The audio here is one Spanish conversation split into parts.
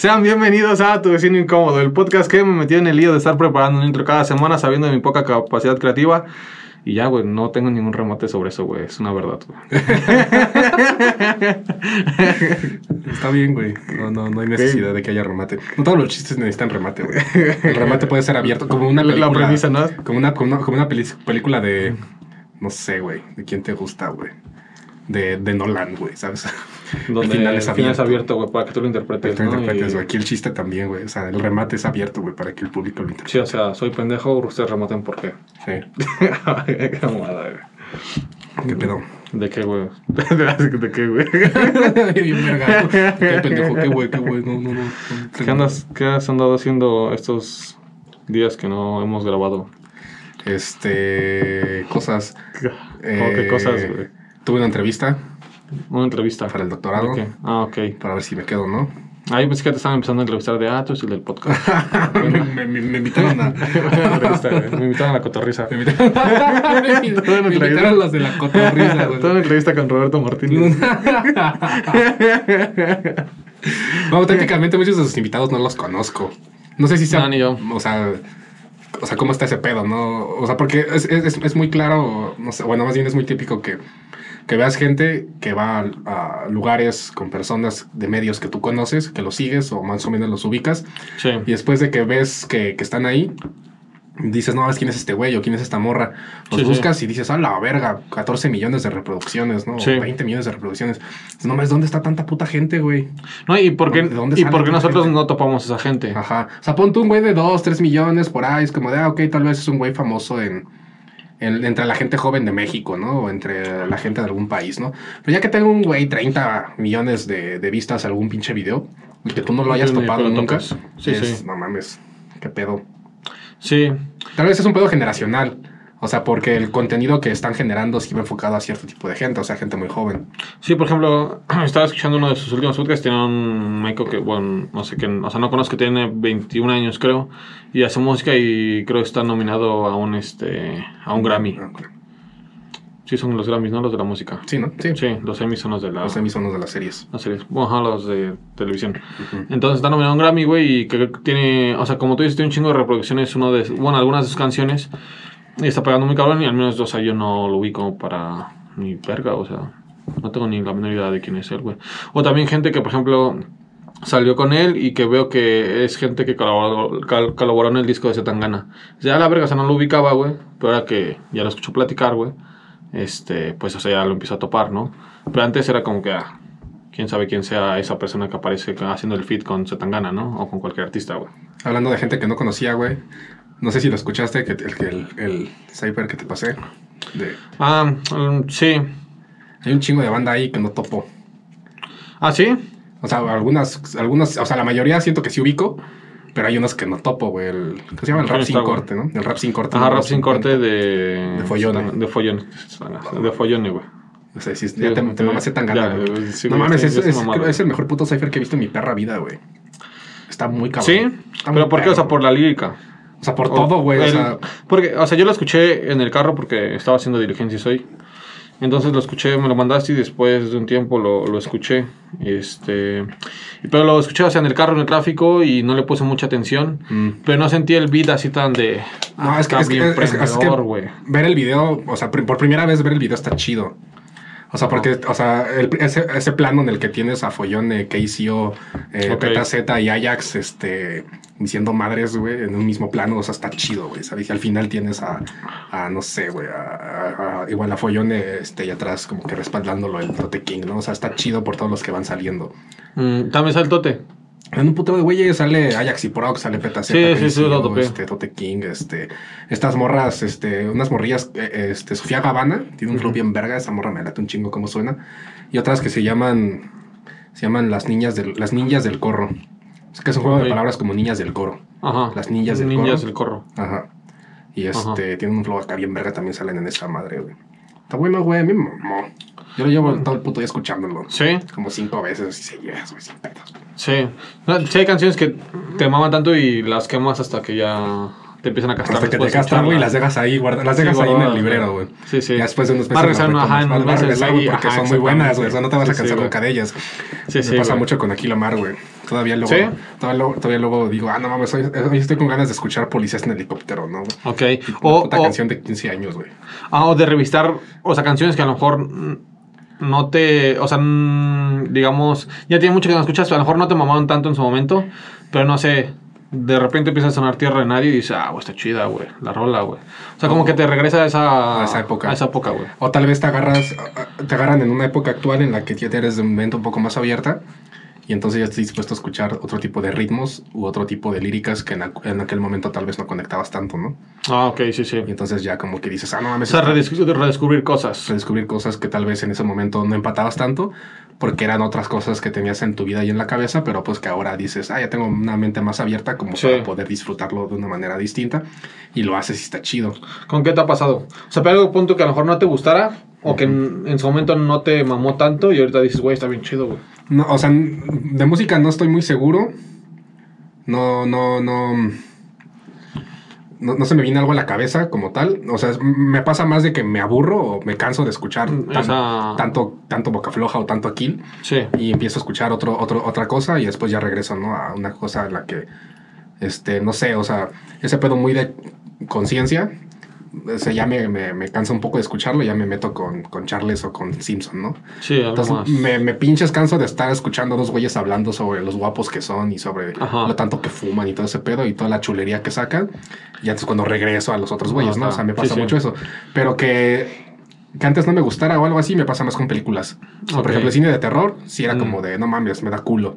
Sean bienvenidos a Tu Vecino Incómodo, el podcast que me metió en el lío de estar preparando un intro cada semana sabiendo de mi poca capacidad creativa. Y ya, güey, no tengo ningún remate sobre eso, güey. Es una verdad, güey. Está bien, güey. No, no, no hay necesidad de que haya remate. No todos los chistes necesitan remate, güey. El remate puede ser abierto como una película. La premisa, ¿no? Como una, como una, como una película de. No sé, güey. ¿De quién te gusta, güey? De, de Nolan, güey, ¿sabes? Donde el final es abierto. abierto, güey, para que tú lo interpretes. Tú ¿no? interpretes, Y- güey. Aquí el chiste también, güey. O sea, el remate es abierto, güey, para que el público lo interprete. Sí, o sea, soy pendejo, ustedes rematen por qué. Sí. Qué güey. ¿Qué pedo? ¿De qué, güey? ¿De qué, güey? Bien verga. Qué pendejo, qué güey, qué güey. No, no, no. ¿Qué, andas, ¿Qué has andado haciendo estos días que no hemos grabado? Este. Cosas. ¿Cómo qué Eh, cosas, güey? Tuve una entrevista Una entrevista. para el doctorado. ¿De qué? Ah, ok. Para ver si me quedo, ¿no? Ahí pensé que te estaban empezando a entrevistar de, ah, tú eres el del podcast. me, me- me- me invitaron a. Güey. Me invitaron a la cotorriza. Me invitaron, me invitaron los de la cotorrisa, güey. Toda una entrevista con Roberto Martínez. No, técnicamente muchos de sus invitados no los conozco. No sé si sea. No, ni yo. O sea. O sea, cómo está ese pedo, ¿no? O sea, porque es, es, es muy claro, no sé, bueno, más bien es muy típico que, que veas gente que va a, a lugares con personas de medios que tú conoces, que los sigues o más o menos los ubicas, Sí. y después de que ves que, que están ahí, dices, no, ¿ves quién es este güey o quién es esta morra? Los Sí, sí. buscas y dices, a la verga, 14 millones de reproducciones, ¿no? Sí. 20 millones de reproducciones. No mames, ¿dónde está tanta puta gente, güey? No, ¿y por qué, ¿De dónde y por qué nosotros gente? no topamos a esa gente? Ajá. O sea, pon tú un güey de 2, 3 millones por ahí. Es como de, ah, ok, tal vez es un güey famoso en, en- entre la gente joven de México, ¿no? O entre la gente de algún país, ¿no? Pero ya que tengo un güey 30 millones de, de vistas a algún pinche video y que tú no lo hayas topado nunca. Sí, es, sí. no mames, qué pedo. Sí. Tal vez es un pedo generacional. O sea, porque el contenido que están generando sí va enfocado a cierto tipo de gente, o sea, gente muy joven. Sí, por ejemplo, estaba escuchando uno de sus últimos podcasts, tiene un Michael que, bueno, no sé qué, o sea, no conozco, tiene 21 años creo, y hace música y creo que está nominado a un, este, a un Grammy. Ah. Sí, son los Grammys, ¿no? Los de la música. Sí, ¿no? Sí. Sí, los Emmys son los de la... Los semis son los de las series. las series. Bueno, ajá, los de televisión. Entonces está nominado a un Grammy, güey, y que tiene, o sea, como tú dices, tiene un chingo de reproducciones, uno de, bueno, algunas de sus canciones, y está pegando muy cabrón, y al menos, o sea, yo no lo como para ni verga, o sea, no tengo ni la menor idea de quién es él, güey. O también gente que, por ejemplo, salió con él y que veo que es gente que colaboró, cal- colaboró en el disco de Zetangana. Ya la verga, o sea, no lo ubicaba, güey, pero ahora que ya lo escucho platicar, güey, este, pues, o sea, ya lo empiezo a topar, ¿no? Pero antes era como que, ah, quién sabe quién sea esa persona que aparece haciendo el feat con Zetangana, ¿no? O con cualquier artista, güey. Hablando de gente que no conocía, güey. No sé si lo escuchaste, que el, el, el Cypher que te pasé. De, Ah, mm, sí. hay un chingo de banda ahí que no topo. Ah, sí. O sea, algunas, algunas, o sea, la mayoría siento que sí ubico, pero hay unos que no topo, güey. El, ¿Qué se llama? El rap ¿Quién sin corte, ¿no? El rap sin corte. De rap sin 50. corte de... De follone. De follone. De follone, güey. O sea, sí, ya te, te mamaste tan gana, güey. güey, sí, no mames, es, es- es el mejor puto Cypher que he visto en mi perra vida, güey. Está muy cabrón. Sí, pero ¿por qué? O sea, por la lírica. O sea, por O todo, güey. O sea, Porque, o sea, yo lo escuché en el carro porque estaba haciendo diligencias hoy. Entonces lo escuché, me lo mandaste y después de un tiempo lo, lo escuché. Este, pero lo escuché, o sea, en el carro, en el tráfico y no le puse mucha atención. mm. Pero no sentí el beat así tan de... No, ah, es que, está es que- es- es- que ver el video, o sea, por primera vez ver el video está chido. O sea, porque, o sea, el- ese, ese plano en el que tienes a Follón, de KCO, eh, Ok. Peta Z y Ajax, este, diciendo madres, güey, en un mismo plano, o sea, está chido, güey, ¿sabes? Y al final tienes a, a, no sé, güey, a, igual a Follón, este, y atrás como que respaldándolo el Tote King, ¿no? O sea, está chido por todos los que van saliendo. Mm, también sale el tote. En un puto de güeyes sale Ajax y Prox, sale Peta Sí, sí, sí, lo este, Tote King, este, estas morras, este, unas morrillas, eh, este, Sofía Gavana, tiene un flow Ujú. bien verga, esa morra me late un chingo cómo suena, y otras que se llaman, se llaman las niñas del, las ninjas del corro, que es un juego de palabras como niñas del coro, Ajá. Las ninjas del Ninjas corro. del corro. ajá, y este, tienen un flow acá bien verga, también salen en esa madre, güey. Está bueno, güey, a mí me mamó. Yo lo llevo todo el puto día escuchándolo. Sí, Como cinco veces y seguidas, güey, sin pedos. sí. No, sí hay canciones que te maman tanto y las quemas hasta que ya te empiezan a castar. Hasta que te gastan, güey, y las dejas ahí, guarda, las Sí, dejas ahí en el librero, güey. Sí, sí. Ya después de unos meses. regresar, las ajá, unos meses ahí, porque ajá, son muy buenas, güey. O sea, no te vas a sí, cansar nunca de ellas. Sí, Me sí, pasa güey. mucho con Aquila Mar, güey. Todavía luego, ¿Sí? todavía, luego, todavía luego digo, ah, no mames, hoy, hoy estoy con ganas de escuchar policías en helicóptero, ¿no? Ok. Una O, puta o- canción de 15 años, güey. ah, o de revistar, o sea, canciones que a lo mejor no te, o sea, digamos, ya tiene mucho que no escuchas, a lo mejor no te mamaron tanto en su momento, pero no sé, de repente empieza a sonar Tierra de Nadie y dices, ah, güey, está chida, güey, la rola, güey. O sea, como que te regresa a esa, A esa época. A esa época, güey. O tal vez te agarras, te agarran en una época actual en la que ya eres de mente un poco más abierta y entonces ya estás dispuesto a escuchar otro tipo de ritmos u otro tipo de líricas que en, en aquel momento tal vez no conectabas tanto, ¿no? Ah, ok, sí, sí. Y entonces ya como que dices, ah, no O mames, sea, esta- redescubrir, redescubrir cosas. redescubrir cosas que tal vez en ese momento no empatabas tanto porque eran otras cosas que tenías en tu vida y en la cabeza, pero pues que ahora dices, ah, ya tengo una mente más abierta como Sí. para poder disfrutarlo de una manera distinta y lo haces y está chido. ¿Con qué te ha pasado? O sea, pero algún punto que a lo mejor no te gustara o que en, en su momento no te mamó tanto y ahorita dices, güey, está bien chido, güey. No, o sea, de música no estoy muy seguro. No, no, no. No, no se me viene algo a la cabeza como tal. O sea, me pasa más de que me aburro o me canso de escuchar Mm, tan- esa- tanto, tanto boca floja o tanto Kill Sí. y empiezo a escuchar otro, otro, otra cosa y después ya regreso, ¿no? A una cosa en la que, este, no sé, o sea, ese pedo muy de conciencia, o sea, ya me, me, me cansa un poco de escucharlo, ya me meto con, con Charles o con Simpson, ¿no? Sí, Entonces más. me, me pinches canso de estar escuchando a dos güeyes hablando sobre los guapos que son y sobre Ajá. lo tanto que fuman y todo ese pedo y toda la chulería que sacan. Y antes cuando regreso a los otros güeyes, ¿no? O sea, me pasa sí. mucho eso. Pero que, que antes no me gustara o algo así, me pasa más con películas. O sea. Por ejemplo, el cine de terror, sí era Mm. como de, no mames, me da culo.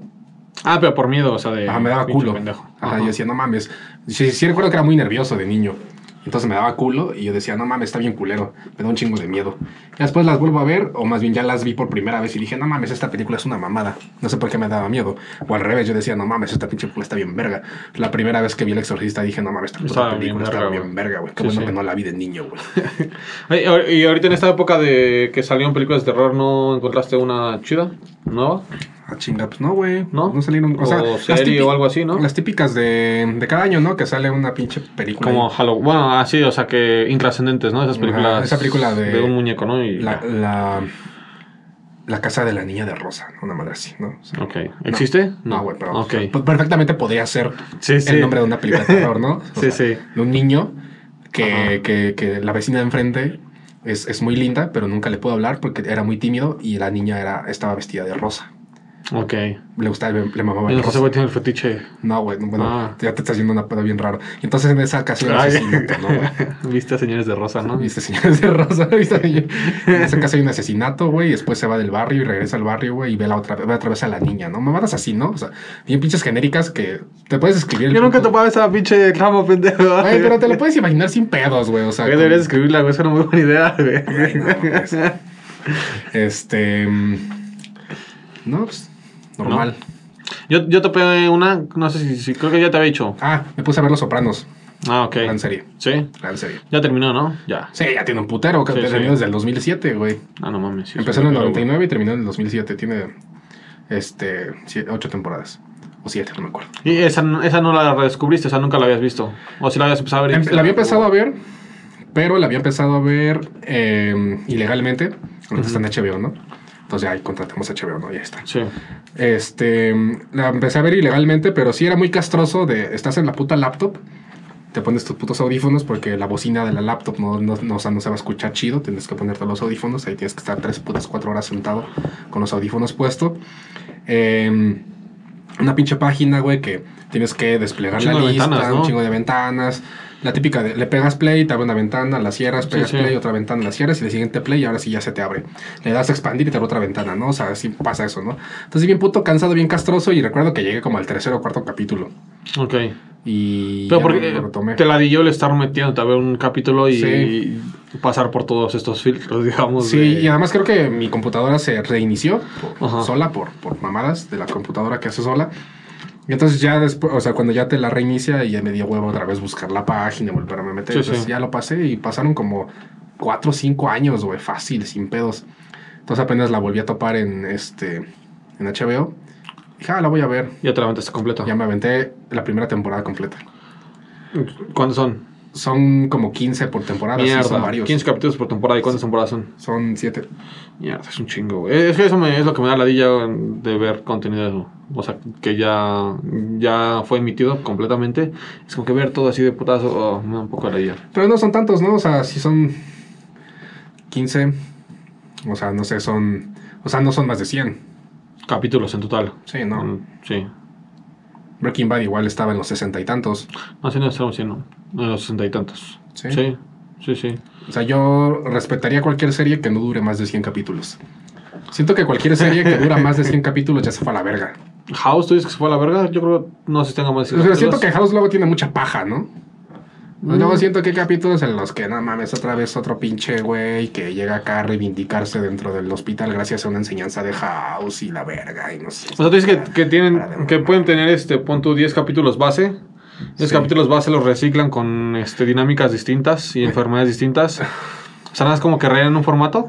Ah, pero por miedo, o sea, de. Ajá, me daba culo. pendejo. Ajá, Ajá. yo decía, no mames. Sí, sí recuerdo que era muy nervioso de niño. Entonces me daba culo y yo decía, no mames, está bien culero. Me da un chingo de miedo. Y después las vuelvo a ver, o más bien ya las vi por primera vez y dije, no mames, esta película es una mamada. No sé por qué me daba miedo. O al revés, yo decía, no mames, esta pinche película está bien verga. La primera vez que vi El Exorcista dije, no mames, esta Estaba bien película está verga, bien verga, güey. Qué Sí, bueno sí. que no la vi de niño, güey. Y ahorita en esta época de que salieron películas de terror, ¿no encontraste una chida? ¿Nueva? Ah, chinga, pues no, güey. ¿No? No salieron. O, O sea, serie o algo así, ¿no? Las típicas de, de cada año, ¿no? Que sale una pinche película. Como. Halloween. Bueno, así, o sea, que intrascendentes, ¿no? Esas Ajá, películas. esa película de- un muñeco, ¿no? Y La, la, la casa de la niña de rosa, una madre así, ¿no? O sea, Ok. ¿Existe? No, güey, pero Ok. o sea, pues, perfectamente podría ser Sí, sí. el nombre de una película de terror, ¿no? Sí, sea, sí. De un niño que, que, que la vecina de enfrente es, es muy linda, pero nunca le puedo hablar porque era muy tímido y la niña era, estaba vestida de rosa. Ok. Le gustaba, le, mamaba Y el güey tiene el fetiche. No, güey, no, bueno, Ah. ya te estás haciendo una pedo bien raro. Y entonces en esa ocasión Ay. asesinato, ¿no? Viste a señores de rosa, ¿no? Viste, señores de rosa, ¿viste? En esa casa hay un asesinato, güey, y después se va del barrio y regresa al barrio, güey, y ve, la otra, ve otra vez a la niña, ¿no? Mamadas así, ¿no? O sea, bien pinches genéricas que te puedes escribir. Yo nunca topaba esa pinche trama, pendejo. Güey, pero te lo puedes imaginar sin pedos, güey, o sea. Güey, deberías escribirla, güey. Es una muy buena idea, güey. No, pues. Este. mm, No, pues. Normal. Yo, yo topé una, no sé si, si- creo que ya te había dicho. Ah, me puse a ver Los Sopranos. Ah, ok. Gran serie. Sí. Gran serie. Ya terminó, ¿no? Ya. Sí, ya tiene un putero, que Sí, terminó sí. desde el 2007, güey. Ah, no mames. sí, Empezó en el pero, 99 y terminó en el 2007. Tiene. Este. ocho temporadas. O siete, no me acuerdo. Y esa, esa no la redescubriste, o sea, nunca la habías visto. O si la habías empezado a ver. Em- La había "Ah, empezado a ver, pero la había empezado a ver eh, ilegalmente. Porque está en HBO, ¿no? Entonces ya ahí contratamos HBO, ¿no? Ya está. Sí. Este, la empecé a ver ilegalmente, pero sí era muy castroso de, estás en la puta laptop, te pones tus putos audífonos porque la bocina de la laptop no, no, no, o sea, no se va a escuchar chido, tienes que ponerte los audífonos, ahí tienes que estar tres putas cuatro horas sentado con los audífonos puestos. Em, una pinche página, güey, que tienes que desplegar la lista, ventanas, ¿no? un chingo de ventanas. La típica de le pegas play, te abre una ventana, la cierras, pegas sí. play, otra ventana, la cierras y le siguiente play y ahora sí ya se te abre. Le das a expandir y te abre otra ventana, ¿no? O sea, así pasa eso, ¿no? Entonces bien puto cansado, bien castroso y recuerdo que llegué como al tercer o cuarto capítulo. Ok. Y Pero porque no te la di yo el estar metiéndote a ver un capítulo y Sí. pasar por todos estos filtros, digamos. Sí, de- y además creo que mi computadora se reinició por- sola por, por mamadas de la computadora que hace sola. Y entonces ya después, o sea, cuando ya te la reinicia y ya me dio huevo otra vez buscar la página y volver a meter. Sí, entonces sí. ya lo pasé y pasaron como cuatro o cinco años, güey, fácil, sin pedos. Entonces apenas la volví a topar en este en HBO. Dije, ah, la voy a ver. Ya te la aventaste completa. Ya me aventé la primera temporada completa. ¿Cuántos son? Son como 15 por temporada. sí, Mierda, son varios. 15 capítulos por temporada. ¿Y cuántas temporadas son? Son 7. Mierda, es un chingo, güey. Es que eso me- es lo que me da la dilla de ver contenido. O sea, que ya, ya fue emitido completamente. Es como que ver todo así de putazo. oh, me da un poco de la dilla. Pero no son tantos, ¿no? O sea, si son 15. O sea, no sé, son. O sea, no son más de 100. Capítulos en total. Sí, no. Mm, Sí. Breaking Bad igual estaba en los 60 y tantos. No, sí, no estamos. En los sesenta y tantos. ¿Sí? Sí, sí, sí. O sea, yo respetaría cualquier serie que no dure más de 100 capítulos. Siento que cualquier serie que dura más de 100 capítulos ya se fue a la verga. House, tú dices que se fue a la verga. Yo creo no sé si tenga más. de O sea, capítulos. siento que House luego tiene mucha paja, ¿no? Mm. Luego siento que hay capítulos en los que no mames, otra vez otro pinche güey que llega acá a reivindicarse dentro del hospital gracias a una enseñanza de House y la verga y no sé. O sea, tú dices que, que tienen, que pueden tener este punto 10 capítulos base. 10 Sí. capítulos base los reciclan con este, dinámicas distintas y enfermedades distintas. O sea, nada es como que rellenan un formato.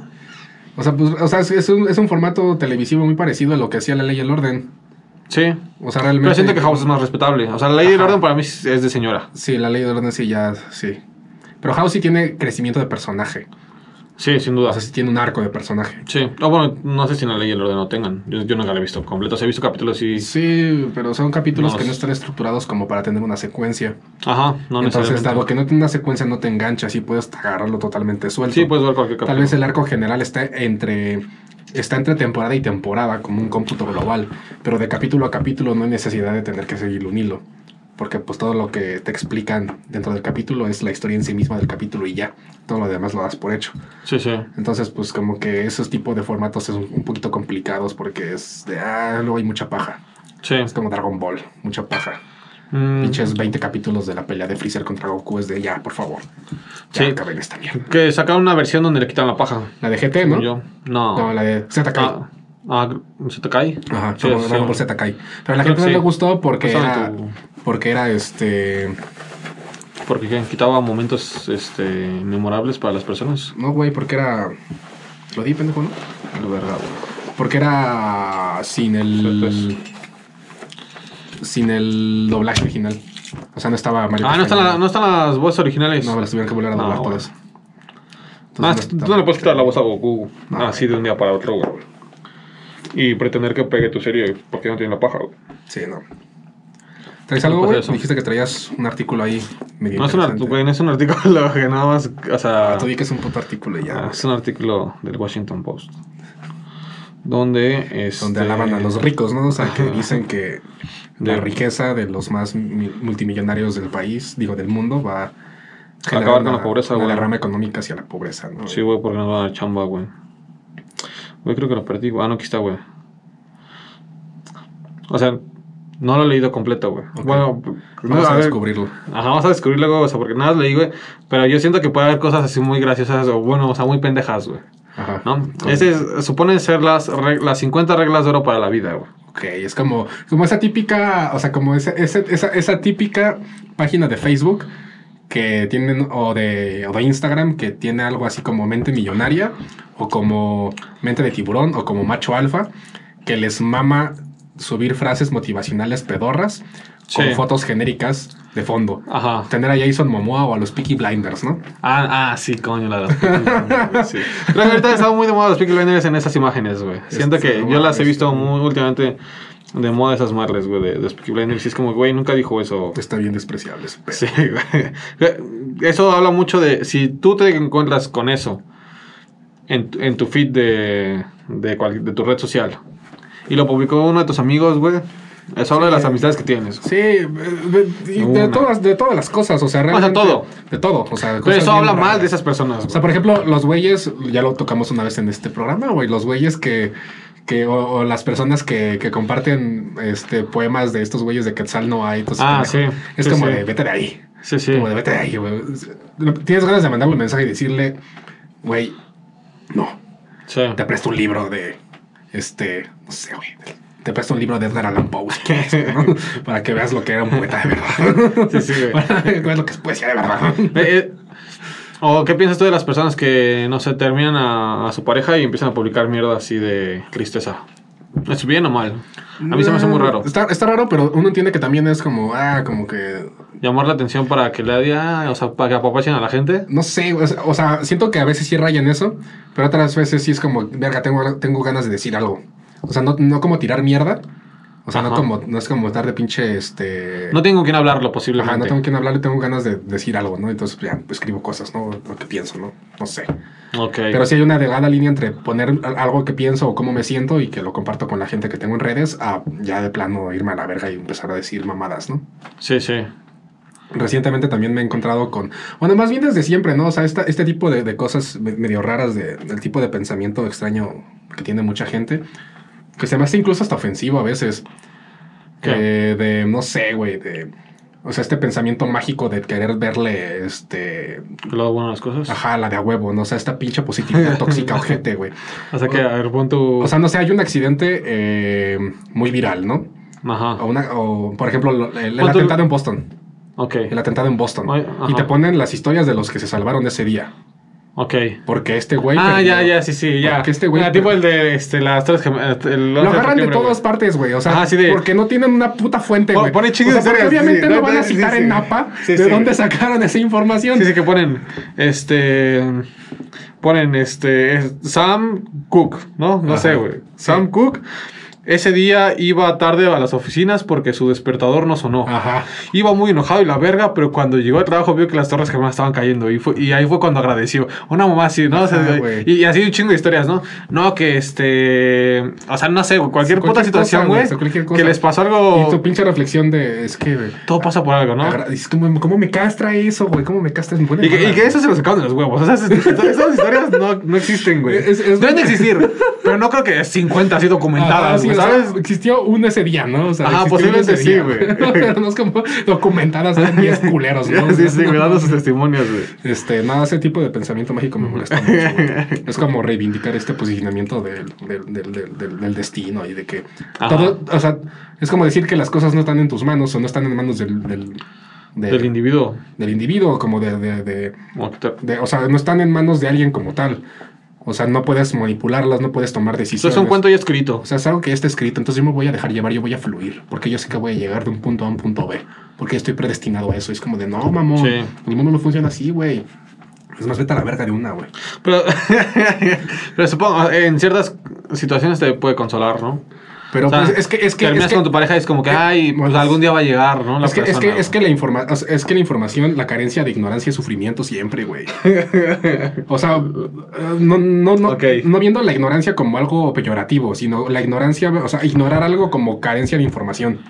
O sea, pues, o sea, es, es un, es un formato televisivo muy parecido a lo que hacía la ley y el orden. Sí. O sea, realmente. Pero siento que House es más respetable. O sea, la ley del Ajá. orden para mí es de señora. Sí, la ley y el orden sí, ya, sí. Pero House sí tiene crecimiento de personaje. Sí, sin duda. O sea, sí tiene un arco de personaje. Sí. O bueno, no sé si en la ley del orden no tengan. Yo, yo nunca la he visto completo. O sea, he visto capítulos y. Sí, pero son capítulos No, que no es- están estructurados como para tener una secuencia. Ajá, no Entonces, dado que no tiene una secuencia, no te enganchas y puedes agarrarlo totalmente suelto. Sí, puedes ver cualquier capítulo. Tal vez el arco general está entre está entre temporada y temporada como un cómputo global, pero de capítulo a capítulo no hay necesidad de tener que seguir un hilo, porque pues todo lo que te explican dentro del capítulo es la historia en sí misma del capítulo y ya, todo lo demás lo das por hecho. Sí, sí. Entonces, pues como que esos tipos de formatos son un poquito complicados porque es de, ah, luego hay mucha paja. Sí. Es como Dragon Ball, mucha paja. Mm, Pinches 20 capítulos de la pelea de Freezer contra Goku es de ya, por favor. Ya Sí. acaben esta mierda. que sacaron una versión donde le quitan la paja. La de GT, ¿no? Yo. No. No, la de ZK. Ah, ah, ¿se te cae? Ajá, Sí, como sí. Dragon Ball. Pero a la gente no le sí. gustó porque era, tu- porque era este. Porque ¿qué? quitaba momentos este, memorables para las personas. No, güey, porque era. Lo di, pendejo, ¿no? La verdad. Porque era sin el. Sin el doblaje original. O sea, no estaba Mario Ah, no están, la- no están las voces originales. No, las tuvieron que volver a No, doblar todas. Ah, Entonces, tú no tú no le puedes quitar la voz a Goku No. así de un día para otro, güey. Y pretender que pegue tu serie porque no tiene la paja, güey. Sí, no. ¿Traes No algo, güey? eso. Dijiste que traías un artículo ahí medio No es, un art- interesante. güey, no es un artículo que nada más. O sea, Ah, tú di que es un puto artículo ya. ah, es un artículo del Washington Post. Donde. Este, donde alaban a los ricos, ¿no? O sea, que dicen que la riqueza de los más mi- multimillonarios del país, digo, del mundo, va a Acabar con la pobreza, güey. derrama económica hacia la pobreza, ¿no? Sí, güey, porque no va a dar chamba, güey. Güey, creo que lo perdí, güey. Ah, no, aquí está, güey. O sea, no lo he leído completo, güey. Bueno, no, Vamos a, a descubrirlo. Ajá, vamos a descubrirlo, luego, o sea, porque nada más leí, güey. Pero yo siento que puede haber cosas así muy graciosas o, bueno, o sea, muy pendejas, güey. Ajá. ¿No? Ese es- suponen ser las, las 50 reglas de oro para la vida, güey. Ok, es como, como esa típica, o sea, como ese- esa, esa típica página de Facebook que tienen, o de, o de Instagram, que tiene algo así como mente millonaria, o como mente de tiburón, o como macho alfa, que les mama subir frases motivacionales pedorras con fotos genéricas de fondo. Ajá. Tener a Jason Momoa o a los Peaky Blinders, ¿no? Ah, ah, sí, coño, la verdad. sí. Creo que ahorita han estado muy de moda los Peaky Blinders en esas imágenes, güey. Siento Este, que no yo las he visto muy últimamente de moda esas marles, güey, de, de los Peaky Blinders. Y es como, güey, nunca dijo eso. Está bien despreciable ese pedo. Sí, güey. Eso habla mucho de si tú te encuentras con eso en, tu- en tu feed de, de, cual- de tu red social y lo publicó uno de tus amigos, güey. Eso habla de las amistades que tienes. Sí, de, de- todas, de todas las cosas, o sea, realmente. todo. De todo, o sea, Pero eso habla mal de esas personas. O sea, por ejemplo, los güeyes, ya lo tocamos una vez en este programa, güey, los güeyes que, que o, o las personas que, que comparten este poemas de estos güeyes de Quetzal no hay. entonces, Ah, sí, Es sí, como sí. de vete de ahí. Sí, sí. Como de vete de ahí, güey. Tienes ganas de mandarle un mensaje y decirle, güey, no, Sí. te presto un libro de este, no sé, güey. Te presto un libro de Edgar Allan Poe, para que veas lo que era un poeta de verdad. Sí, sí, güey. Para que veas lo que es poesía de verdad. Eh, eh, ¿O qué piensas tú de las personas que, no sé, terminan a, a su pareja y empiezan a publicar mierda así de tristeza? ¿Es bien o mal? A mí se me hace muy raro. Está, está raro, pero uno entiende que también es como, ah, como que Llamar la atención para que le diga, o sea, para que apapachen a la gente. No sé, o sea, o sea, siento que a veces sí rayan eso, pero otras veces sí es como, verga, tengo, tengo ganas de decir algo. O sea, no, no como tirar mierda. O sea, no, Ajá. como, no es como estar de pinche, este... No tengo con quién hablarlo Ajá, posiblemente. no tengo quien hablarle, tengo ganas de decir algo, ¿no? Entonces pues, ya escribo cosas, ¿no? Lo que pienso, ¿no? No sé. Ok. Pero sí hay una delgada línea entre poner algo que pienso o cómo me siento y que lo comparto con la gente que tengo en redes a ya de plano irme a la verga y empezar a decir mamadas, ¿no? Sí, sí. Recientemente también me he encontrado con, bueno, más bien desde siempre, ¿no? O sea, esta- este tipo de, de cosas me- medio raras, de, del tipo de pensamiento extraño que tiene mucha gente, que se me hace incluso hasta ofensivo a veces. ¿Qué? Que de, no sé, güey, de... O sea, este pensamiento mágico de querer verle, este... Lo bueno de las cosas. Ajá, la de a huevo, ¿no? O sea, esta pinche positividad tóxica, ojete, güey. O sea que, a ver, pon tu. O sea, no sé, hay un accidente eh, muy viral, ¿no? Ajá. O, una, o por ejemplo, lo- el, el ¿Cuánto- atentado en Boston. Ok. El atentado en Boston. Ay, y te ponen las historias de los que se salvaron ese día. Ok. Porque este güey. ah, perdió- ya, ya, sí, sí, ya. Porque este güey Ah, tipo el de este, las tres gemelas. el Lo 11 agarran de todas partes, güey. O sea, Ajá, sí de- porque no tienen una puta fuente, güey. pone O chingo sea, de porque obviamente sí, no no, van a citar sí. en Napa de dónde sacaron esa información. Sí, sí, que ponen. Este. Ponen este. es Sam Cook, ¿no? No Ajá, sé, güey. Sam Cook. Ese día iba tarde a las oficinas porque su despertador no sonó. Ajá. Iba muy enojado y la verga, pero cuando llegó al trabajo vio que las torres gemelas estaban cayendo y, fue, y ahí fue cuando agradeció. Una mamá así, ¿no? O sea, Ajá, güey. y, y así un chingo de historias, ¿no? No, que este... O sea, no sé, güey, cualquier, puta Cualquier situación, güey, cualquier que les pasó Y algo... tu pinche reflexión de. Es que. Todo pasa por algo, ¿no? es como, ¿Cómo me castra eso, güey? ¿Cómo me castra? Me pone Y que, y que eso se lo sacaron de los huevos. O sea, esas, esas historias no, no existen, güey. Es- es- Deben de existir, pero no creo que 50 así documentadas, güey, sea, ¿sabes? existió uno ese día, ¿no? O sea, uno posiblemente sí, güey. Pero no es como documentadas de 10 culeros, ¿no? sí, sí, güey, dando sus testimonios, güey. Este, nada, ese tipo de pensamiento mágico me molesta mucho. Es como reivindicar este posicionamiento del, del, del, del- del- del destino y de que Ajá. todo, o sea, es como decir que las cosas no están en tus manos o no están en manos del, del, de- Del individuo. del individuo, como de, de, de- o sea, no están en manos de alguien como tal. O sea, no puedes manipularlas, no puedes tomar Eso decisiones. es un cuento ya escrito. O sea, es algo que ya está escrito, entonces yo me voy a dejar llevar, yo voy a fluir, porque yo sé que voy a llegar de un punto A a un punto B, porque estoy predestinado a eso. Es como de, no, mamón, Sí. el mundo no funciona así, güey. Es más, vete a la verga de una, güey. Pero, pero supongo, en ciertas situaciones te puede consolar, ¿no? Pero O sea, pues, es que, es que, terminas es que, con tu pareja y es como que, que- ay, pues pues, algún día va a llegar, ¿no? La es que, es que, es que la informa es que la información, la carencia de ignorancia es sufrimiento siempre, güey. O sea, eh, no, no, no, no viendo la ignorancia como algo peyorativo, sino la ignorancia, o sea, ignorar algo como carencia de información.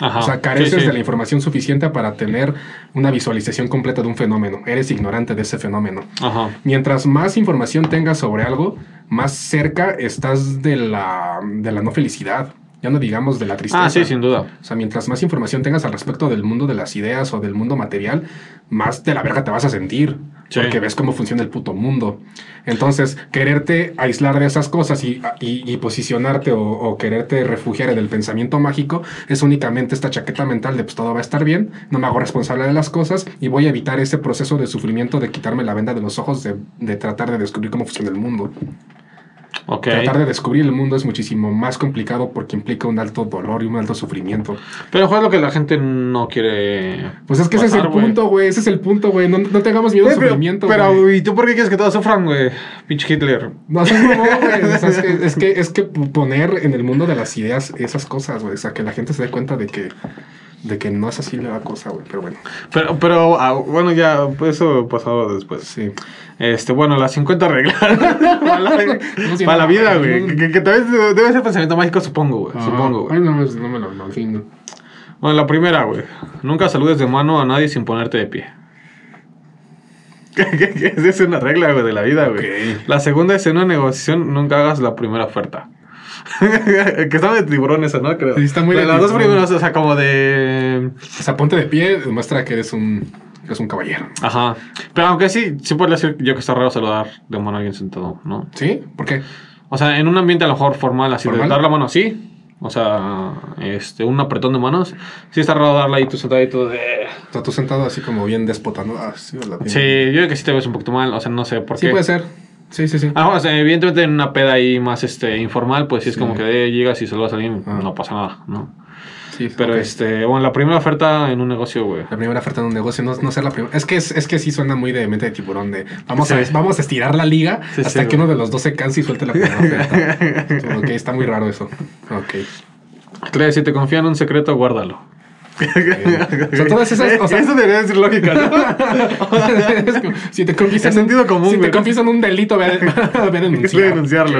Ajá. O sea, careces sí, sí. de la información suficiente para tener una visualización completa de un fenómeno. Eres ignorante de ese fenómeno. Ajá. Mientras más información tengas sobre algo, más cerca estás de la, de la no felicidad. Ya no digamos de la tristeza. Ah, sí, sin duda. O sea, mientras más información tengas al respecto del mundo de las ideas o del mundo material, más de la verga te vas a sentir. Porque ves cómo funciona el puto mundo. Entonces, quererte aislar de esas cosas y, y- y posicionarte o, o quererte refugiar en el pensamiento mágico es únicamente esta chaqueta mental de pues todo va a estar bien, no me hago responsable de las cosas y voy a evitar ese proceso de sufrimiento de quitarme la venda de los ojos, de, de tratar de descubrir cómo funciona el mundo. Tratar de descubrir el mundo es muchísimo más complicado porque implica un alto dolor y un alto sufrimiento. Pero fue lo que la gente no quiere. Pues es que ese es el punto, güey. Ese es el punto, güey. No, no tengamos miedo al pero, sufrimiento, pero. ¿y tú por qué quieres que todos sufran, güey? Pinche Hitler. No güey. O sea, es, que, es, que, es que poner en el mundo de las ideas esas cosas, güey. O sea, que la gente se dé cuenta de que, de que no es así la cosa, güey. Pero bueno, Pero, pero ah, bueno, ya, pues eso pasaba después. sí. Este, bueno, las 50 reglas para la, sí, para la no, vida, no, güey. no. Que, que, que tal vez debe ser pensamiento mágico, supongo, güey. Supongo, Ay, güey. no, me- no me lo no, sí, no. Bueno, la primera, güey. Nunca saludes de mano a nadie sin ponerte de pie. Esa es una regla, güey, de la vida, güey. La segunda es en una negociación, nunca hagas la primera oferta. que está de tiburón eso, ¿no? Creo. Sí, está muy de las dos primeras, o sea, como de... O sea, ponte de pie, demuestra que eres un, que eres un caballero. Ajá. Pero aunque sí, sí puedo decir yo que está raro saludar de mano a alguien sentado, ¿no? ¿Sí? ¿Por qué? O sea, en un ambiente a lo mejor formal, así ¿Formal? de dar la mano así. O sea, este, un apretón de manos. Sí está raro darla ahí tú sentadito de... O sea, tú sentado así como bien déspota, ¿no? Ah, sí. Sí, yo creo que sí te ves un poquito mal. O sea, no sé por Sí qué. puede ser. Sí, sí, sí. Ah, o sea, evidentemente en una peda ahí más este, informal, pues sí es Sí. como que eh, llegas y saludas a alguien, Ah. no pasa nada, ¿no? Sí, Pero este, bueno, la primera oferta en un negocio, güey. La primera oferta en un negocio, no, no ser la primera. Es que, es, es que sí suena muy de mente de tiburón. De vamos, Sí. a, vamos a estirar la liga Sí, hasta que uno de los dos se canse y suelte la primera oferta. ok, está muy raro eso. Ok. Tres, si te confían un secreto, guárdalo. O sea, todas esas. O sea, Eso debería decir lógica, ¿no? como, si te confiesan. Es sentido común, Si te confiesan un delito, ve a, ve a denunciar. Denunciarlo.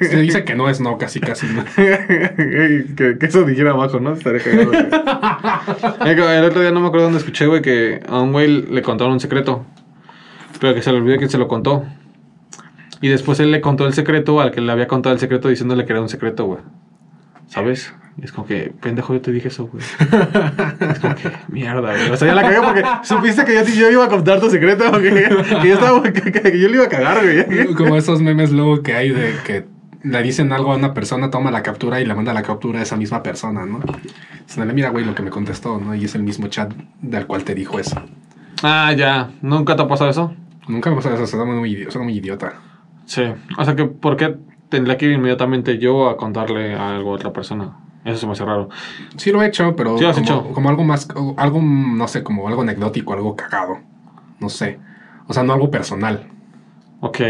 Se dice que no es no, casi, casi. ¿no? que, que eso dijera abajo, ¿no? Estaría cagado. El otro día no me acuerdo dónde escuché, güey, que a un güey le contaron un secreto. Pero que se le olvidó quién se lo contó. Y después él le contó el secreto al que le había contado el secreto diciéndole que era un secreto, güey. ¿Sabes? Es como que, pendejo, yo te dije eso, güey. Es como que, mierda, güey. O sea, ya la cagué porque supiste que yo, yo iba a contar tu secreto, que, que yo estaba, que, que- yo le iba a cagar, güey. Como esos memes luego que hay de que le dicen algo a una persona, toma la captura y le manda la captura a esa misma persona, ¿no? Dicen, mira, güey, lo que me contestó, ¿no? Y es el mismo chat del cual te dijo eso. Ah, ya. ¿Nunca te ha pasado eso? Nunca me pasa eso, suena muy, suena muy idiota. Sí. O sea que, ¿por qué tendría que ir inmediatamente yo a contarle algo a otra persona? Eso se me hace raro. Sí lo he hecho, pero Sí lo has como, hecho. como algo más, algo, no sé, como algo anecdótico, algo cagado. No sé. O sea, no algo personal. Ok.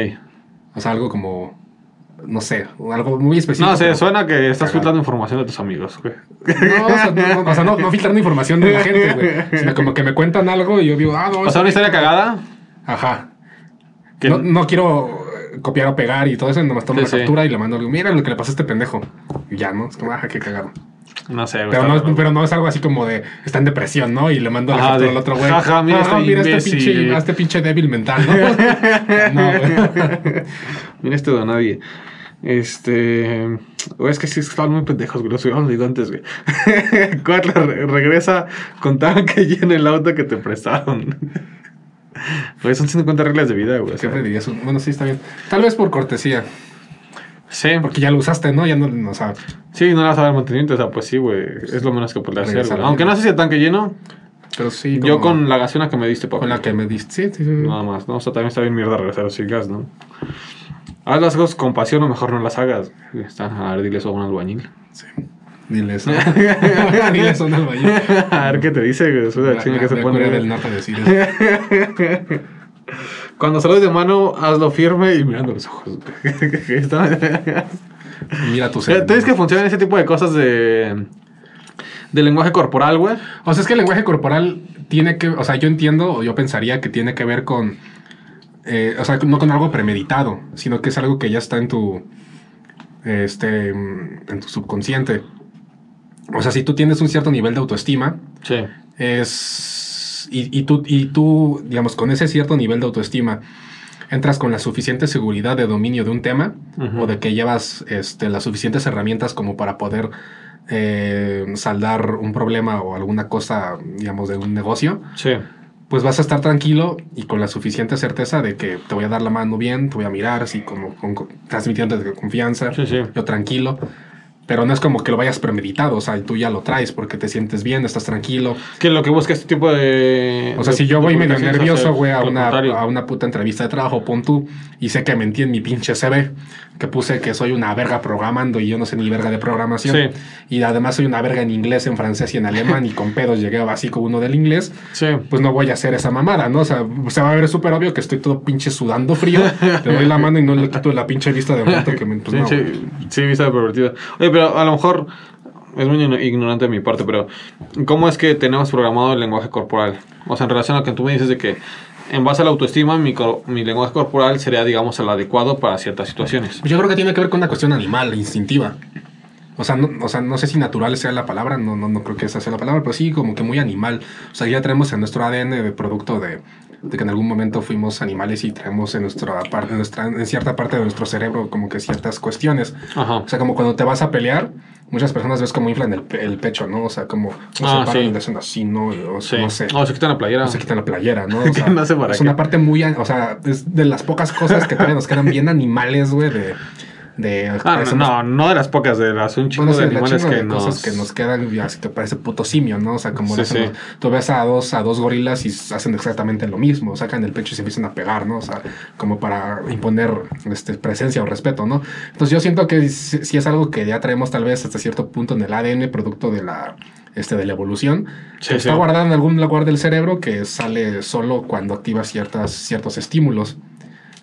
O sea, algo como, no sé, algo muy específico. No sé, suena que estás Cagado. filtrando información de tus amigos, güey. No, o sea, no, o sea, no, no filtrando información de la gente, güey. Sino como que me cuentan algo y yo digo, ah, no. O sea, una historia cagada. Ajá. No, no quiero copiar o pegar y todo eso, nomás tomo Sí, la sí. captura y le mando algo. Mira lo que le pasó a este pendejo. Y ya, ¿no? Es como, ajá, qué cagado. No sé. Pero no, raro. pero no es algo así como de está en depresión, ¿no? Y le mando la captura al otro güey. jaja, mira este mira este pinche, este pinche débil mental, ¿no? no, güey. Mira este de nadie. Este. Güey, es que sí estaban muy pendejos, güey. Los habíamos leído antes, güey. Cuatro, re- regresa. Contaban que allí en el auto que te prestaron. Güey, son 150 reglas de vida, güey. dirías, un- bueno, sí, está bien. Tal vez por cortesía, Sí, porque ya lo usaste, ¿no? Ya no, no o sea, sí, no le vas a dar mantenimiento. O sea, pues sí, güey. Es lo menos que podría hacer, güey. Aunque no sé si el tanque lleno. pero sí. Yo como- con la gasolina que me diste, papá. con la que me diste. Sí, sí, sí. Nada más, ¿no? O sea, también está bien mierda regresar sin gas, ¿no? Haz las cosas con pasión o mejor no las hagas. Está, a ver, a un albañil. Sí. Dile eso. Dile eso a un albañil. a ver qué te dice, güey. La La- chinga que se pone. Del Norte decir eso. Cuando saludes de mano, hazlo firme y mirando los ojos. Mira tu ¿Tú ves que funcionan ese tipo de cosas de. de lenguaje corporal, güey? O sea, es que el lenguaje corporal tiene que, o sea, yo entiendo o yo pensaría que tiene que ver con, eh, o sea, no con algo premeditado, sino que es algo que ya está en tu, este, en tu subconsciente. O sea, si tú tienes un cierto nivel de autoestima, Sí. es, y, y tú, y tú, digamos, con ese cierto nivel de autoestima, entras con la suficiente seguridad de dominio de un tema o de que llevas este, las suficientes herramientas como para poder eh, saldar un problema o alguna cosa, digamos, de un negocio, Sí. pues vas a estar tranquilo y con la suficiente certeza de que te voy a dar la mano bien, te voy a mirar así como con, con- transmitiéndote confianza, Sí, sí. yo tranquilo. Pero no es como que lo vayas premeditado, o sea, tú ya lo traes porque te sientes bien, estás tranquilo. Que lo que busca este tipo de. O sea, de- si yo voy medio nervioso, güey, a una, a una puta entrevista de trabajo, pon tú, y sé que mentí en mi pinche CV, que puse que soy una verga programando y yo no sé ni verga de programación. Sí. Y además soy una verga en inglés, en francés y en alemán, y con pedos llegué a básico uno del inglés, Sí. pues no voy a hacer esa mamada, ¿no? O sea, se va a ver súper obvio que estoy todo pinche sudando frío, le doy la mano y no le quito la pinche vista de momento que me... Pues sí, no, sí, sí, vista de pervertida. Oye, pero a lo mejor es muy igno- ignorante de mi parte, pero ¿cómo es que tenemos programado el lenguaje corporal? O sea, en relación a lo que tú me dices de que en base a la autoestima, mi, mi lenguaje corporal sería, digamos, el adecuado para ciertas situaciones. Pues yo creo que tiene que ver con una cuestión animal, instintiva. O sea, no, o sea, no sé si natural sea la palabra, no, no, no creo que esa sea la palabra, pero sí como que muy animal. O sea, ya traemos en nuestro ADN de producto de, de que en algún momento fuimos animales y traemos en nuestra parte, en, nuestra, en cierta parte de nuestro cerebro como que ciertas cuestiones. Ajá. O sea, como cuando te vas a pelear, muchas personas ves como inflan el, el pecho, ¿no? O sea, como, Ah, se paran sí. y le hacen así, ¿no? O Sí. no sé. O se quitan la playera. No se quitan la playera, ¿no? O Que sea, no sé para es qué. una parte muy, o sea, es de las pocas cosas que todavía nos quedan bien animales, güey, de, de Ah, no, no, no de las pocas, de las un chingo bueno, de animales que de nos... cosas que nos quedan, si te parece puto simio, ¿no? O sea, como Sí, hacen tú ves a dos, a dos gorilas y hacen exactamente lo mismo, sacan el pecho y se empiezan a pegar, ¿no? O sea, como para imponer este, presencia o respeto, ¿no? Entonces yo siento que si si es algo que ya traemos tal vez hasta cierto punto en el ADN, producto de la, este, de la evolución, Sí, que está sí. guardado en algún lugar del cerebro que sale solo cuando activas ciertas, ciertos estímulos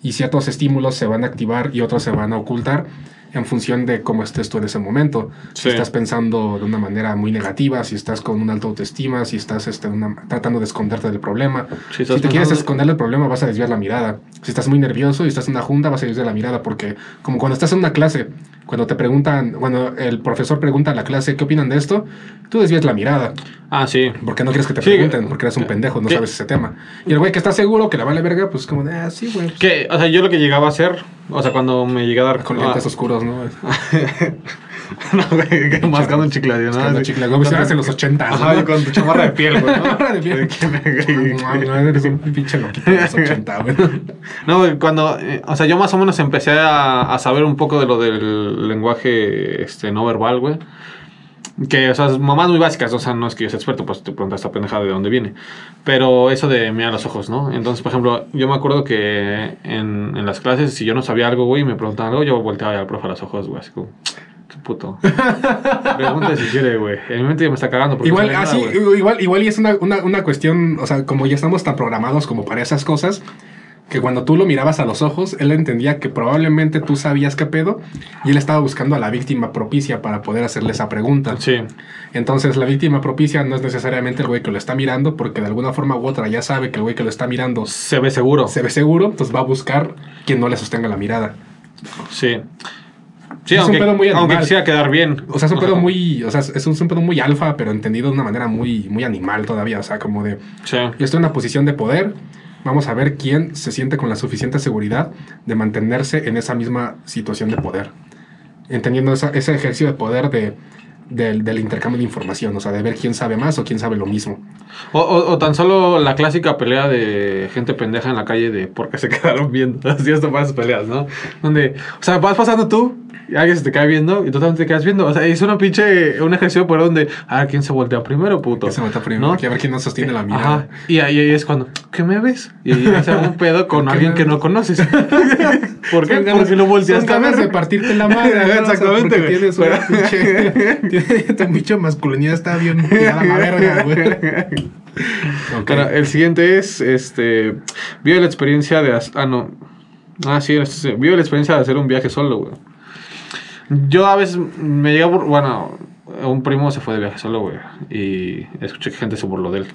y ciertos estímulos se van a activar y otros se van a ocultar en función de cómo estés tú en ese momento. Si estás pensando de una manera muy negativa, si estás con una alta autoestima, si estás este, una- tratando de esconderte del problema. Si te quieres esconder del problema, vas a desviar la mirada. Si estás muy nervioso y estás en una junta, vas a desviar la mirada porque como cuando estás en una clase, cuando te preguntan, cuando el profesor pregunta a la clase qué opinan de esto, tú desvías la mirada. Ah, sí. Porque no quieres que te Sí, pregunten, porque eres un que- pendejo, no sabes ese tema. Y el güey que está seguro que la vale verga, pues como de, ah, sí, güey. pues, Que, o sea, yo lo que llegaba a hacer, o sea, cuando me llegué a dar... Con ah, lentes ¿no? no, güey, mascando un chicle, ¿no? Mascando chicle, como si fueras en los 80, Ajá, ¿no? con tu chamarra de piel, güey, ¿no? Chamarra de piel. No, no, eres un pinche loquito de los 80, güey. No, güey, cuando, eh, o sea, yo más o menos empecé a, a saber un poco de lo del lenguaje este, no verbal, güey. Que, o sea, mamás muy básicas, o sea, no es que yo sea experto, pues te preguntas esta pendejada de dónde viene. Pero eso de mirar los ojos, ¿no? Entonces, por ejemplo, yo me acuerdo que en, en las clases, si yo no sabía algo, güey, y me preguntaban algo, yo volteaba al profe a los ojos, güey, así como, qué puto. Pregunta si quiere, güey. En mi mente ya me está cagando. porque Igual, no así, nada, igual, igual y es una, una, una cuestión, o sea, como ya estamos tan programados como para esas cosas, que cuando tú lo mirabas a los ojos, él entendía que probablemente tú sabías qué pedo y él estaba buscando a la víctima propicia para poder hacerle esa pregunta. Sí, Entonces, la víctima propicia no es necesariamente el güey que lo está mirando, porque de alguna forma u otra ya sabe que el güey que lo está mirando se ve seguro. se ve seguro, entonces va a buscar quien no le sostenga la mirada. Sí. Sí, Es un aunque, pedo muy aunque animal. quisiera quedar bien. O sea, es un pedo muy, o sea, es un, es un pedo muy alfa, pero entendido de una manera muy, muy animal todavía. O sea, como de, Sí. yo estoy en una posición de poder, vamos a ver quién se siente con la suficiente seguridad de mantenerse en esa misma situación de poder. Entendiendo ese ejercicio de poder de, del, intercambio de información, o sea, de ver quién sabe más o quién sabe lo mismo. O, tan solo la clásica pelea de gente pendeja en la calle de por qué se quedaron viendo. Así esto para esas peleas, ¿no? Donde, o sea, vas pasando tú alguien se te cae viendo y también te quedas viendo. O sea, es una pinche, un ejercicio por donde, a ver quién se voltea primero, puto. Se meta primero, ¿No? a ver quién no sostiene la mirada. Ajá. Y ahí, ahí es cuando, ¿qué me ves? Y ahí hace un pedo con ¿Qué alguien que no conoces. ¿Por qué? Ganas- Porque lo volteaste a ver. de partirte la madre. Exactamente, güey. Tienes una pinche. tu pinche masculinidad está bien tirada la verga, güey. Ok. Pero el siguiente es, este, vive la experiencia de, ah, no, ah, sí, este, vive la experiencia de hacer un viaje solo, güey. Yo a veces me llega, bueno, un primo se fue de viaje solo, güey, y escuché que gente se burló de él.